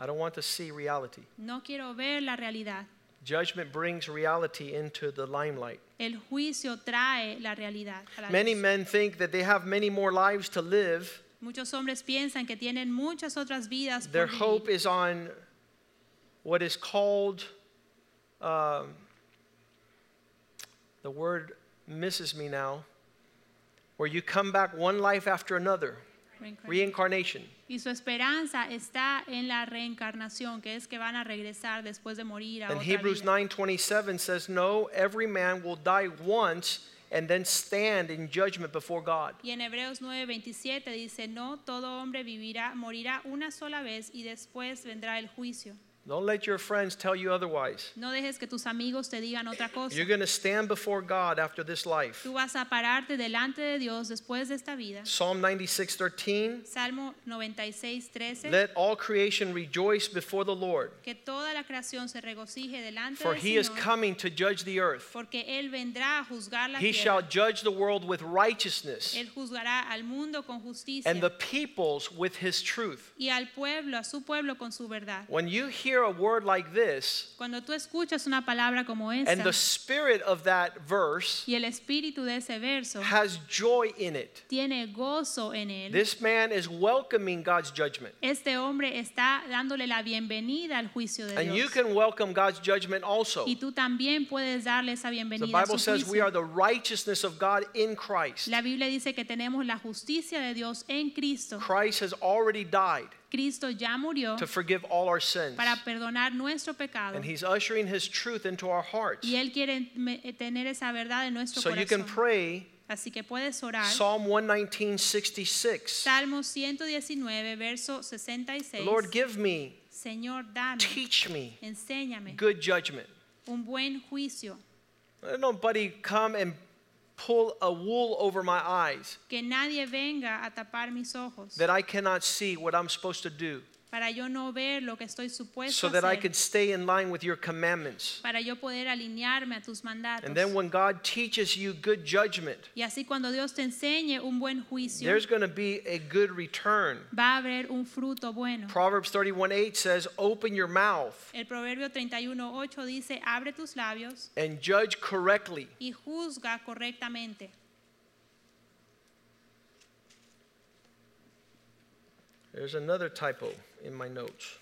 I don't want to see reality. No quiero ver la realidad. Judgment brings reality into the limelight. El juicio trae la realidad. a la Many luz. men think that they have many more lives to live. Muchos hombres piensan que tienen muchas otras vidas Their por hope is on what is called, um, the word misses me now, where you come back one life after another, reincarnation. Y su esperanza está en la reencarnación, que es que van a regresar después de morir a And otra Hebrews vida. 9:27 says, "No, every man will die once and then stand in judgment before God." Y en Hebreos 9:27 dice, no, todo hombre vivirá, morirá una sola vez y después vendrá el juicio. Don't let your friends tell you otherwise. No dejes que tus amigos te digan otra cosa. You're going to stand before God after this life. Tú vas a pararte delante de Dios después de esta vida. Psalm 96:13 Salmo 96:13 Let all creation rejoice before the Lord, que toda la creación se regocije delante for he is coming to judge the earth. porque él vendrá a juzgar la He tierra. shall judge the world with righteousness Él juzgará al mundo con justicia and the peoples with his truth. y al pueblo, a su pueblo con su verdad. When you hear a word like this, Cuando tú escuchas una palabra como and the spirit of that verse y el espíritu de ese verso has joy in it, tiene gozo en él, this man is welcoming God's judgment. este hombre está dándole la bienvenida al juicio de And you can welcome God's judgment also. Y tú también puedes darle esa The bienvenida a Bible su says we are the righteousness of God in Christ. La Biblia dice que tenemos la justicia de Dios en Cristo. Christ has already died Cristo ya murió to forgive all our sins. para perdonar nuestro pecado. And he's ushering his truth into our hearts. Y Él quiere me- eh, tener esa verdad en nuestro So you can pray Así que puedes orar. Psalm 119, 66. Salmo 119, verso 66. Lord, give me, Señor, dame, teach me enséñame good judgment. un buen juicio. Let nobody come and pull a wool over my eyes Que nadie venga a tapar mis ojos. that I cannot see what I'm supposed to do. Para yo no ver lo que estoy supuesto so that I could stay in line with your commandments. para yo poder alinearme a tus mandatos. And then when God teaches you good judgment, y así cuando Dios te enseñe un buen juicio, there's going to be a good return. va a haber un fruto bueno. Proverbs 31:8 says, "Open your mouth El Proverbio 31:8 dice, abre tus labios and judge correctly." y juzga correctamente. There's another typo in my notes.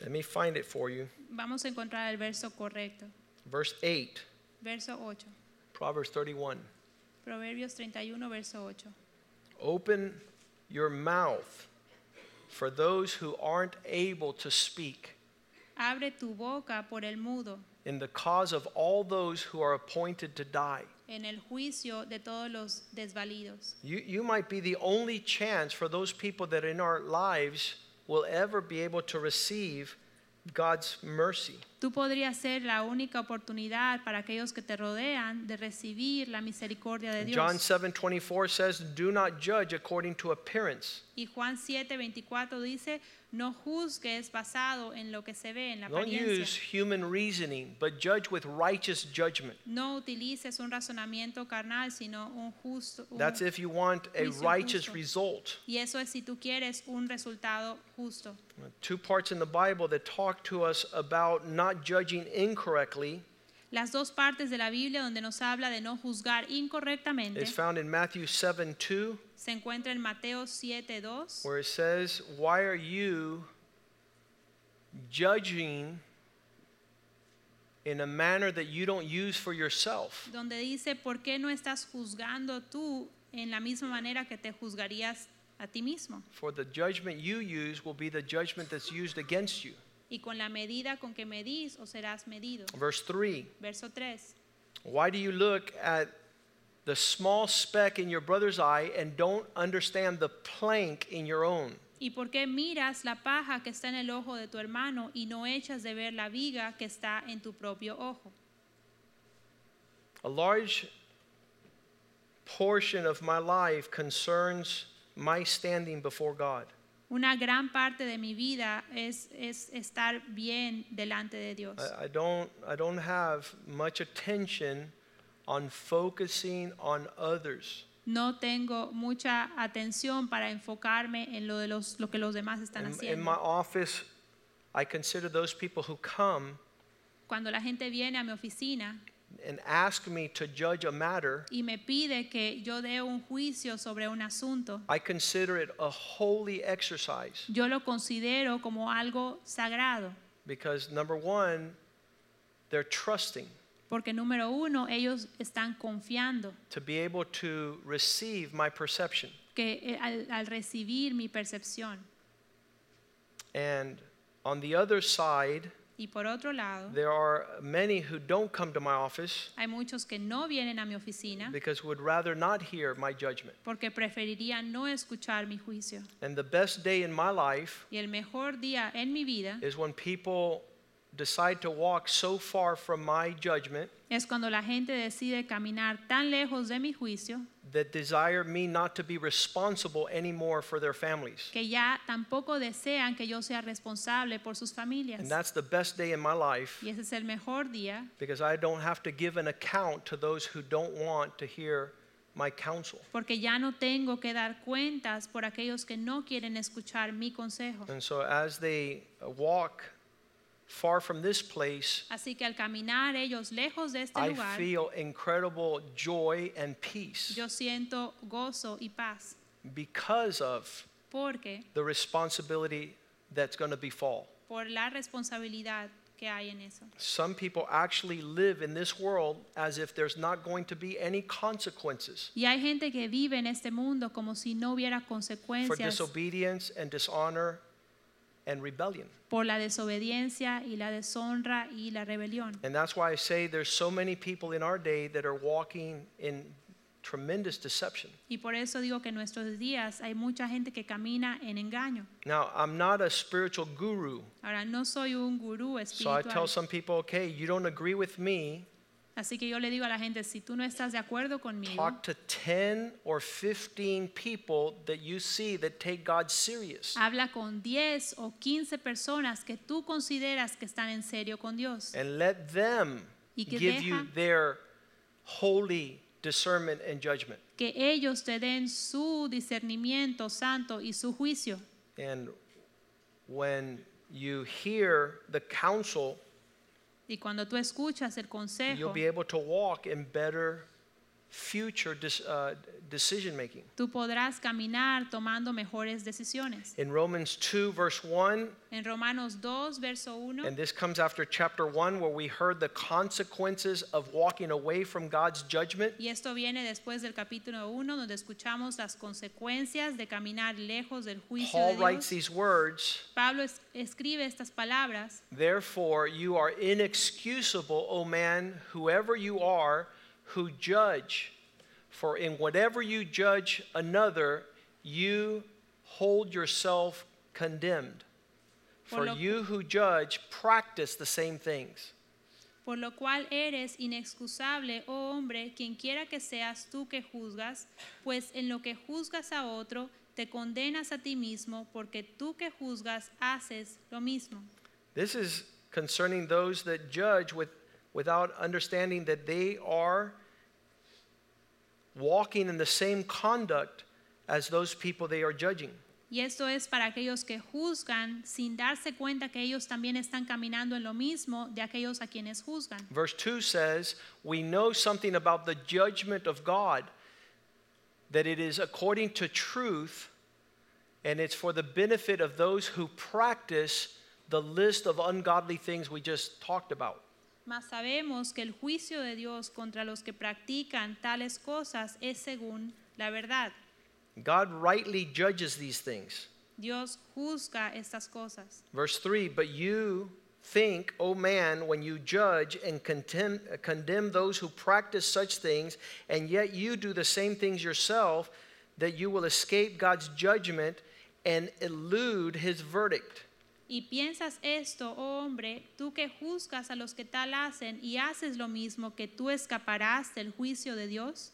Let me find it for you. Vamos a encontrar el verso correcto. Verse 8, Verso 8. Proverbs 31. Proverbios 31, verso 8. Open your mouth for those who aren't able to speak Abre tu boca por el mudo in the cause of all those who are appointed to die. En el juicio de todos los desvalidos. You, you might be the only chance for those people that in our lives will ever be able to receive God's mercy. Tú podrías ser la única oportunidad para aquellos que te rodean de recibir la misericordia de Dios. John 7:24 says, "Do not judge according to appearance." Y Juan 7, 24 dice, no juzgues basado en lo que se ve en la Don't apariencia. use human reasoning, but judge with righteous judgment. No utilices un razonamiento carnal, sino un justo. un- That's if you want a righteous justo. result. y eso es si tú quieres un resultado justo. Two parts in the Bible that talk to us about not judging incorrectly Las dos partes de la Biblia donde nos habla de no juzgar incorrectamente is found in Matthew 7:2, se encuentra en Mateo 7, 2, where it says, "Why are you judging in a manner that you don't use for yourself?" donde dice, ¿por qué no estás juzgando tú en la misma manera que te juzgarías a ti mismo? For the judgment you use will be the judgment that's used against you. Y con la medida con que medís o serás medido. Verse 3 Verso 3. Why do you look at the small speck in your brother's eye and don't understand the plank in your own? ¿Y por qué miras la paja que está en el ojo de tu hermano y no echas de ver la viga que está en tu propio ojo? A large portion of my life concerns my standing before God. Una gran parte de mi vida es, es estar bien delante de Dios. I, I don't I don't have much attention on focusing on others. No tengo mucha atención para enfocarme en lo, de los, lo que los demás están In, in my office, I consider those people who come Cuando la gente viene a mi oficina and ask me to judge a matter, y me pide que yo dé un juicio sobre un asunto, I consider it a holy exercise yo lo considero como algo sagrado. because number one, they're trusting Porque número uno, ellos están confiando to be able to receive my perception. que eh, al, al recibir mi percepción. And on the other side, Y por otro lado, there are many who don't come to my office hay muchos que no vienen a mi oficina because would rather not hear my judgment. porque preferirían no escuchar mi juicio. And the best day in my life Y el mejor día en mi vida is when people decide to walk so far from my judgment es cuando la gente decide caminar tan lejos de mi juicio that desire me not to be responsible anymore for their families. que ya tampoco desean que yo sea responsable por sus familias. And that's the best day in my life Y ese es el mejor día because I don't have to give an account to those who don't want to hear my counsel. porque ya no tengo que dar cuentas por aquellos que no quieren escuchar mi consejo. And so as they walk far from this place, Así que al caminar ellos lejos de este I lugar, feel incredible joy and peace yo siento gozo y paz because of porque the responsibility that's going to befall. por la responsabilidad que hay en eso. Some people actually live in this world as if there's not going to be any consequences Y hay gente que vive en este mundo como si no hubiera for consecuencias disobedience and dishonor and rebellion. por la desobediencia y la deshonra y la rebelión. And that's why I say there's so many people in our day that are walking in tremendous deception. Y por eso digo que en nuestros días hay mucha gente que camina en engaño. Now, I'm not a spiritual guru, Ahora, no soy un gurú espiritual. so I tell some people, okay, you don't agree with me, Así que yo le digo a la gente, si tú no estás de acuerdo conmigo, talk to 10 or 15 people that you see that take God serious. habla con 10 o 15 personas que tú consideras que están en serio con Dios. And let them Y que give you deja- their holy discernment and judgment. Que ellos te den su discernimiento santo y su juicio. And when you hear the counsel, Y cuando tú escuchas el you'll consejo, be able to walk in better future dis- uh, decision making. tú podrás caminar tomando mejores decisiones. In Romans 2, verse 1, En Romanos 2, verso 1, and this comes after chapter 1, where we heard the consequences of walking away from God's judgment. y esto viene después del capítulo 1, donde escuchamos las consecuencias de caminar lejos del juicio Paul de writes these words Pablo es- escribe estas palabras, Therefore, you are inexcusable, O man, whoever you are, who judge. For in whatever you judge another, you hold yourself condemned. For you who judge practice the same things. por lo cual eres inexcusable, oh hombre, quien quiera que seas tú que juzgas, pues en lo que juzgas a otro, te condenas a ti mismo, porque tú que juzgas haces lo mismo. This is concerning those that judge with, without understanding that they are walking in the same conduct as those people they are judging. Y esto es para aquellos que juzgan sin darse cuenta que ellos también están caminando en lo mismo de aquellos a quienes juzgan. Verse 2 says, We know something about the judgment of God, that it is according to truth, and it's for the benefit of those who practice the list of ungodly things we just talked about. Mas sabemos que el juicio de Dios contra los que practican tales cosas es según la verdad. God rightly judges these things. Dios juzga estas cosas. Verse 3 But you think, O man, when you judge and condemn, condemn those who practice such things, and yet you do the same things yourself, that you will escape God's judgment and elude his verdict. Y piensas esto, oh hombre, tú que juzgas a los que tal hacen y haces lo mismo, que tú escaparás del juicio de Dios.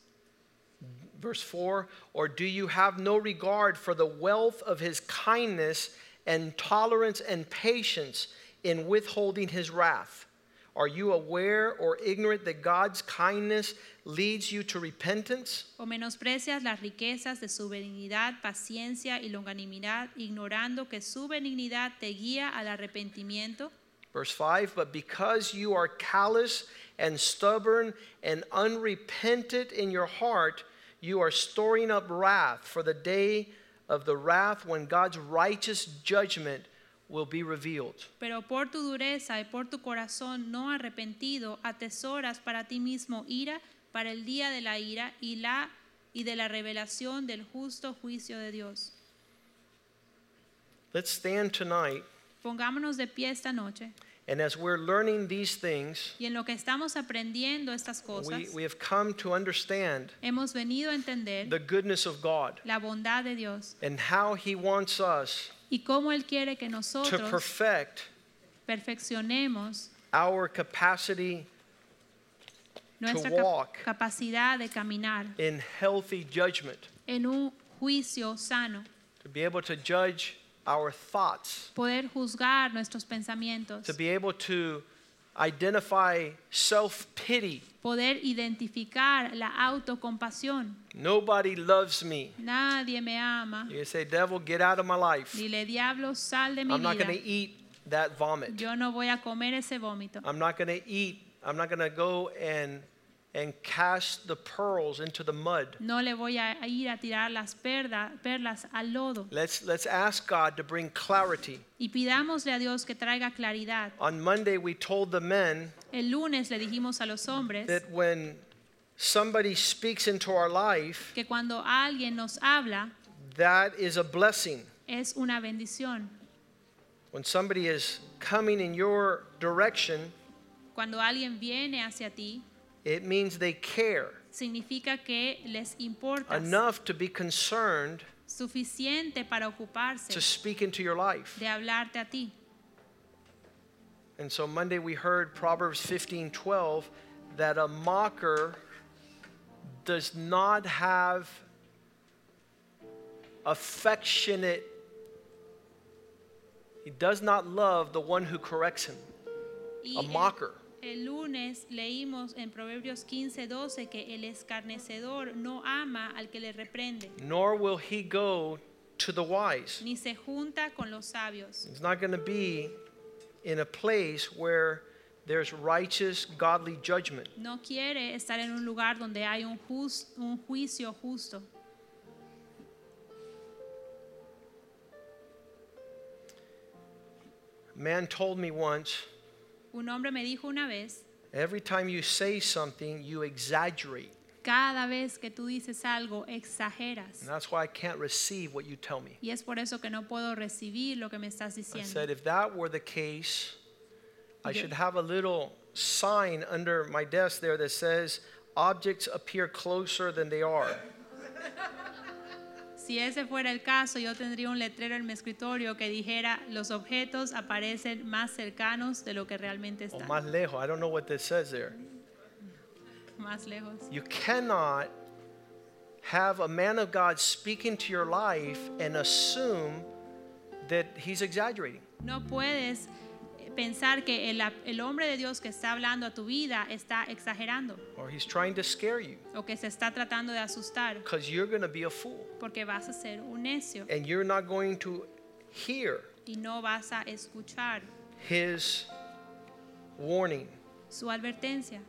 Verse 4 Or do you have no regard for the wealth of his kindness and tolerance and patience in withholding his wrath? Are you aware or ignorant that God's kindness leads you to repentance? ¿O menosprecias las riquezas de su benignidad, paciencia y longanimidad, ignorando que su benignidad te guía al arrepentimiento? Verse 5 But because you are callous and stubborn and unrepentant in your heart, you are storing up wrath for the day of the wrath when God's righteous judgment will be revealed. Pero por tu dureza y por tu corazón no arrepentido, atesoras para ti mismo ira para el día de la ira y, la, y de la revelación del justo juicio de Dios. Let's stand tonight, Pongámonos de pie esta noche and as we're learning these things, y en lo que estamos aprendiendo estas cosas, we, we have come to understand hemos venido a entender the goodness of God la bondad de Dios and how He wants us y cómo Él quiere que to nosotros perfect perfeccionemos our capacity nuestra walk. capacidad de caminar in healthy judgment, en un juicio sano, to be able to judge our thoughts, poder juzgar nuestros pensamientos, to be able to identify self pity. poder identificar la autocompasión. Nobody loves me. Nadie me ama. You say, Devil, get out of my life. Dile, diablo, sal de mi I'm not going to eat that vomit. Yo no voy a comer ese vómito. I'm not going to eat, I'm not going to go and, and cast the pearls into the mud. No le voy a ir a tirar las perda- perlas al lodo. Let's, let's ask God to bring clarity. Y pidámosle a Dios que traiga claridad. On Monday, we told the men El lunes le dijimos a los hombres that when somebody speaks into our life, que cuando alguien nos habla that is a blessing. es una bendición. When somebody is coming in your direction, Cuando alguien viene hacia ti, it means they care significa que les importa enough to be concerned suficiente para ocuparse to speak into your life. de hablarte a ti. And so Monday we heard Proverbs 15:12 that a mocker does not have affectionate, he does not love the one who corrects him. Y A mocker. El lunes leímos en Proverbios 15, 12 que el escarnecedor no ama al que le reprende, Nor will he go to the wise. ni se junta con los sabios. He's not going to be in a place where there's righteous, godly judgment. No quiere estar en un lugar donde hay un, un juicio justo. A man told me once Un hombre me dijo una vez, every time you say something, you exaggerate. cada vez que tú dices algo, exageras. And that's why I can't receive what you tell me. Y es por eso que no puedo recibir lo que me estás I diciendo. said, if that were the case, I should have a little sign under my desk there that says, objects appear closer than they are. [LAUGHS] Si ese fuera el caso, yo tendría un letrero en mi escritorio que dijera, los objetos aparecen más cercanos de lo que realmente O están. más lejos. I don't know what this says there. Más lejos. You cannot have a man of God speaking to your life and assume that he's exaggerating. No puedes pensar que el, el hombre de Dios que está hablando a tu vida está exagerando or he's trying to scare you o que se está tratando de asustar because you're going to be a fool porque vas a ser un necio and you're not going to hear y no vas a escuchar his warning. su advertencia.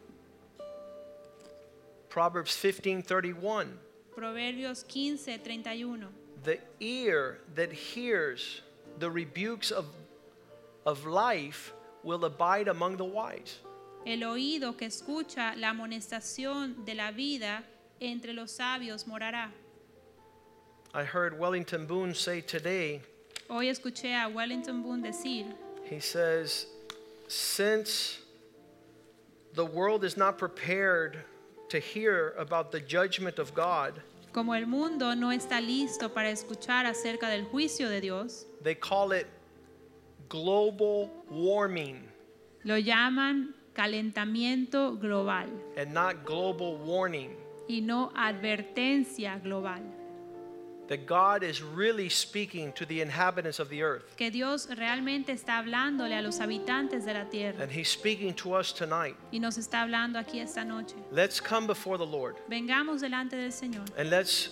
Proverbs 15:31 Proverbios 15, 31. The ear that hears the rebukes of of life will abide among the wise. El oído que escucha la amonestación de la vida entre los sabios morará. I heard Wellington Boone say today, Hoy escuché a Wellington Boone decir, he says, since the world is not prepared to hear about the judgment of God, como el mundo no está listo para escuchar acerca del juicio de Dios, they call it global warming lo llaman calentamiento global and not global warning. y no advertencia global. That God is really speaking to the inhabitants of the earth. Que Dios realmente está hablándole a los habitantes de la tierra And He's speaking to us tonight. y nos está hablando aquí esta noche. Let's come before the Lord Vengamos delante del Señor and let's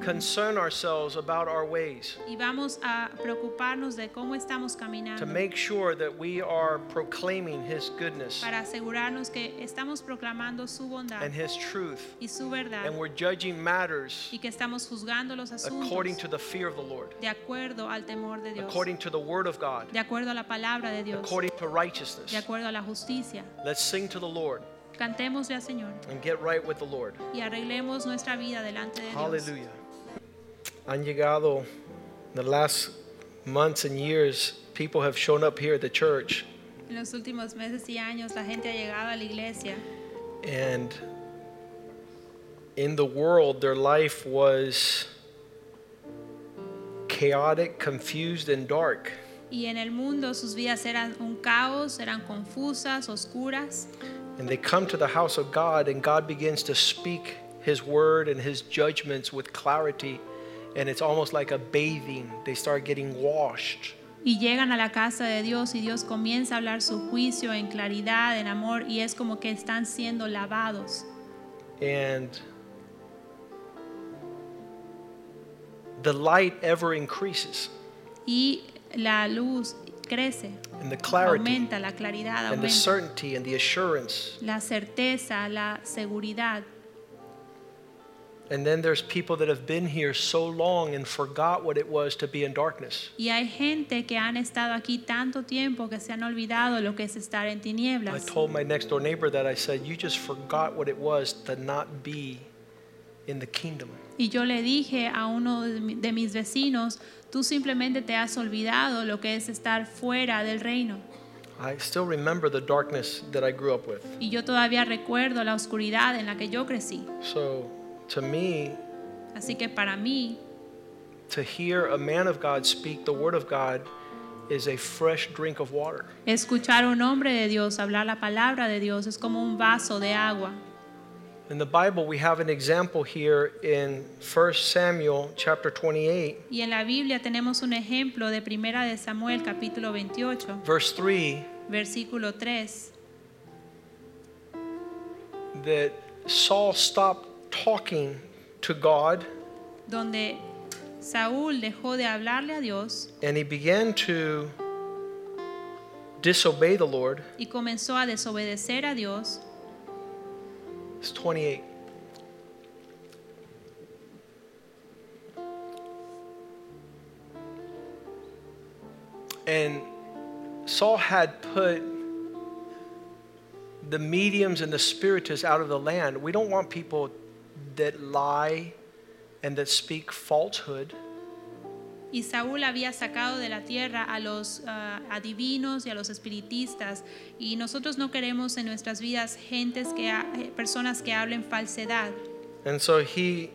concern ourselves about our ways y vamos a preocuparnos de cómo estamos to make sure that we are proclaiming His goodness para asegurarnos que estamos proclamando su bondad and His truth y su verdad and we're judging matters y que estamos juzgando los according to the fear of the Lord, de acuerdo al temor de Dios, according to the Word of God, de acuerdo a la palabra de Dios, according to righteousness. de acuerdo a la justicia. Let's sing to the Lord Cantémosle al Señor and get right with the Lord. y arreglemos nuestra vida delante de Dios. Hallelujah. Han llegado the last months and years, people have shown up here at the church, En los últimos meses y años la gente ha llegado a la iglesia and in the world, their life was chaotic, confused, and dark. y en el mundo sus vidas eran un caos, eran confusas, oscuras. And they come to the house of God, and God begins to speak His word and His judgments with clarity. And it's almost like a bathing. They start getting washed. Y llegan a la casa de Dios y Dios comienza a hablar su juicio en claridad, en amor, y es como que están siendo lavados. And the light ever increases, Y la luz crece, and the clarity, aumenta, la claridad and the aumenta, certainty, and the assurance. la certeza, la seguridad. And then there's people that have been here so long and forgot what it was to be in darkness. Y hay gente que han estado aquí tanto tiempo que se han olvidado lo que es estar en I tinieblas. told my next door neighbor that I said, You just forgot what it was to not be in the kingdom. Y yo le dije a uno de mis vecinos, tú simplemente te has olvidado lo que es estar fuera del reino. I still remember the darkness that I grew up with. Y yo todavía recuerdo la oscuridad en la que yo crecí. So to me, Así que para mí, to hear a man of God speak the word of God is a fresh drink of water. Escuchar a un hombre de Dios hablar la palabra de Dios es como un vaso de agua. In the Bible, we have an example here in 1 Samuel chapter 28, Y en la Biblia tenemos un ejemplo de Primera de Samuel capítulo 28, verse 3, versículo 3, that Saul stopped talking to God donde Saúl dejó de hablarle a Dios and he began to disobey the Lord. y comenzó a desobedecer a Dios. It's 28. And Saul had put the mediums and the spiritists out of the land. We don't want people that lie and that speak falsehood. Y Saúl había sacado de la tierra a los ah, adivinos y a los espiritistas. Y nosotros no queremos en nuestras vidas gentes que ha- eh, personas que hablen falsedad. And so he,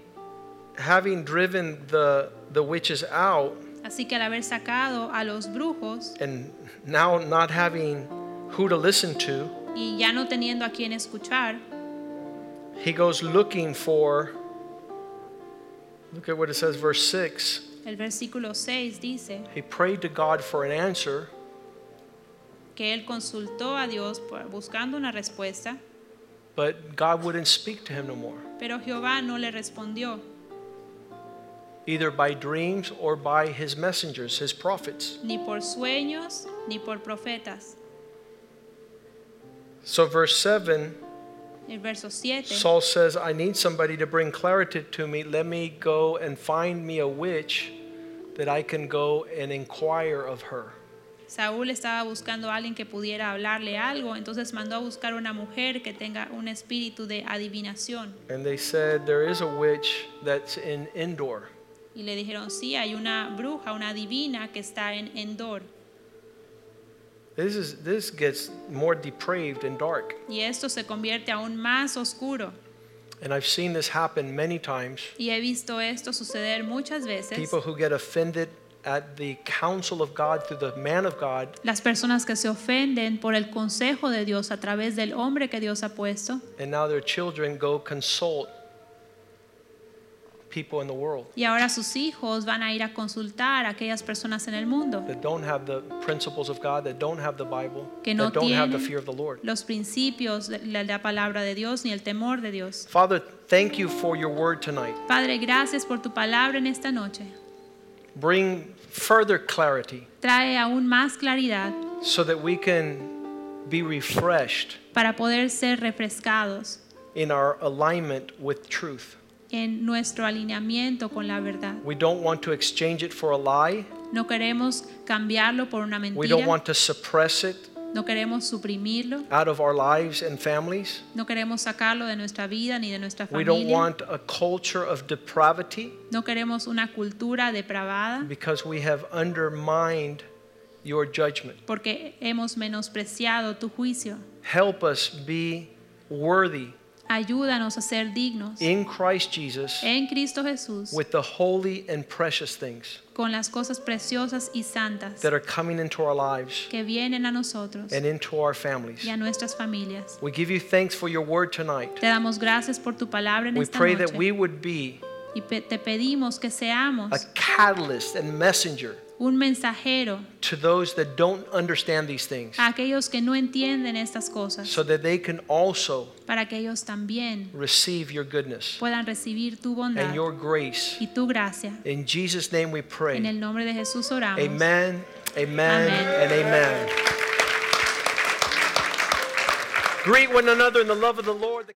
having driven the, the witches out, Así que al haber sacado a los brujos and now not having who to listen to, y ya no teniendo a quien escuchar, he goes looking for, look at what it says, verse 6. El versículo 6 dice He prayed to God for an answer, que él consultó a Dios por- buscando una respuesta, but God wouldn't speak to him no more, pero Jehová no le respondió, either by dreams or by his messengers, his prophets. ni por sueños ni por profetas. So, verse 7, El verso 7 Saul says, I need somebody to bring clarity to me. Let me go and find me a witch that I can go and inquire of her. Saúl estaba buscando a alguien que pudiera hablarle algo, entonces mandó a buscar una mujer que tenga un espíritu de adivinación. And they said, There is a witch that's in Endor. Y le dijeron, sí, hay una bruja, una adivina que está en Endor. This, is, this gets more depraved and dark. Y esto se convierte aún más oscuro. And I've seen this happen many times. Y he visto esto suceder muchas veces. People who get offended at the counsel of God through the man of God, Las personas que se ofenden por el consejo de Dios a través del hombre que Dios ha puesto. and now their children go consult people in the world Y ahora sus hijos van a ir a consultar a aquellas personas en el mundo that don't have the principles of God, that don't have the Bible, que no that don't have the tienen fear of the Lord. los principios de la palabra de Dios ni el temor de Dios. Father, thank you for your word tonight. Padre, gracias por tu palabra en esta noche. Bring further clarity Trae aún más claridad so that we can be refreshed para poder ser refrescados in our alignment with truth. En nuestro alineamiento con la verdad. We don't want to exchange it for a lie. No queremos cambiarlo por una mentira. We don't want to suppress it No queremos suprimirlo. out of our lives and families. No queremos sacarlo de nuestra vida ni de nuestra familia. We don't want a culture of depravity No queremos una cultura depravada because we have undermined your judgment. porque hemos menospreciado tu juicio. Help us be worthy Ayúdanos a ser dignos in Christ Jesus en Cristo Jesús with the holy and precious things con las cosas preciosas y santas that are coming into our lives que vienen a nosotros and into our families. y a nuestras familias. We give you thanks for your word tonight. Te damos gracias por tu palabra en We esta pray noche. that we would be Y te pedimos que seamos a catalyst and messenger un mensajero to those that don't understand these things a aquellos que no entienden estas cosas, so that they can also para que ellos también receive your goodness puedan recibir tu bondad and your grace. y tu gracia. In Jesus' name we En pray. el nombre de Jesús oramos. Amen, amen, Amen. and amen. Greet one another in the love of the Lord.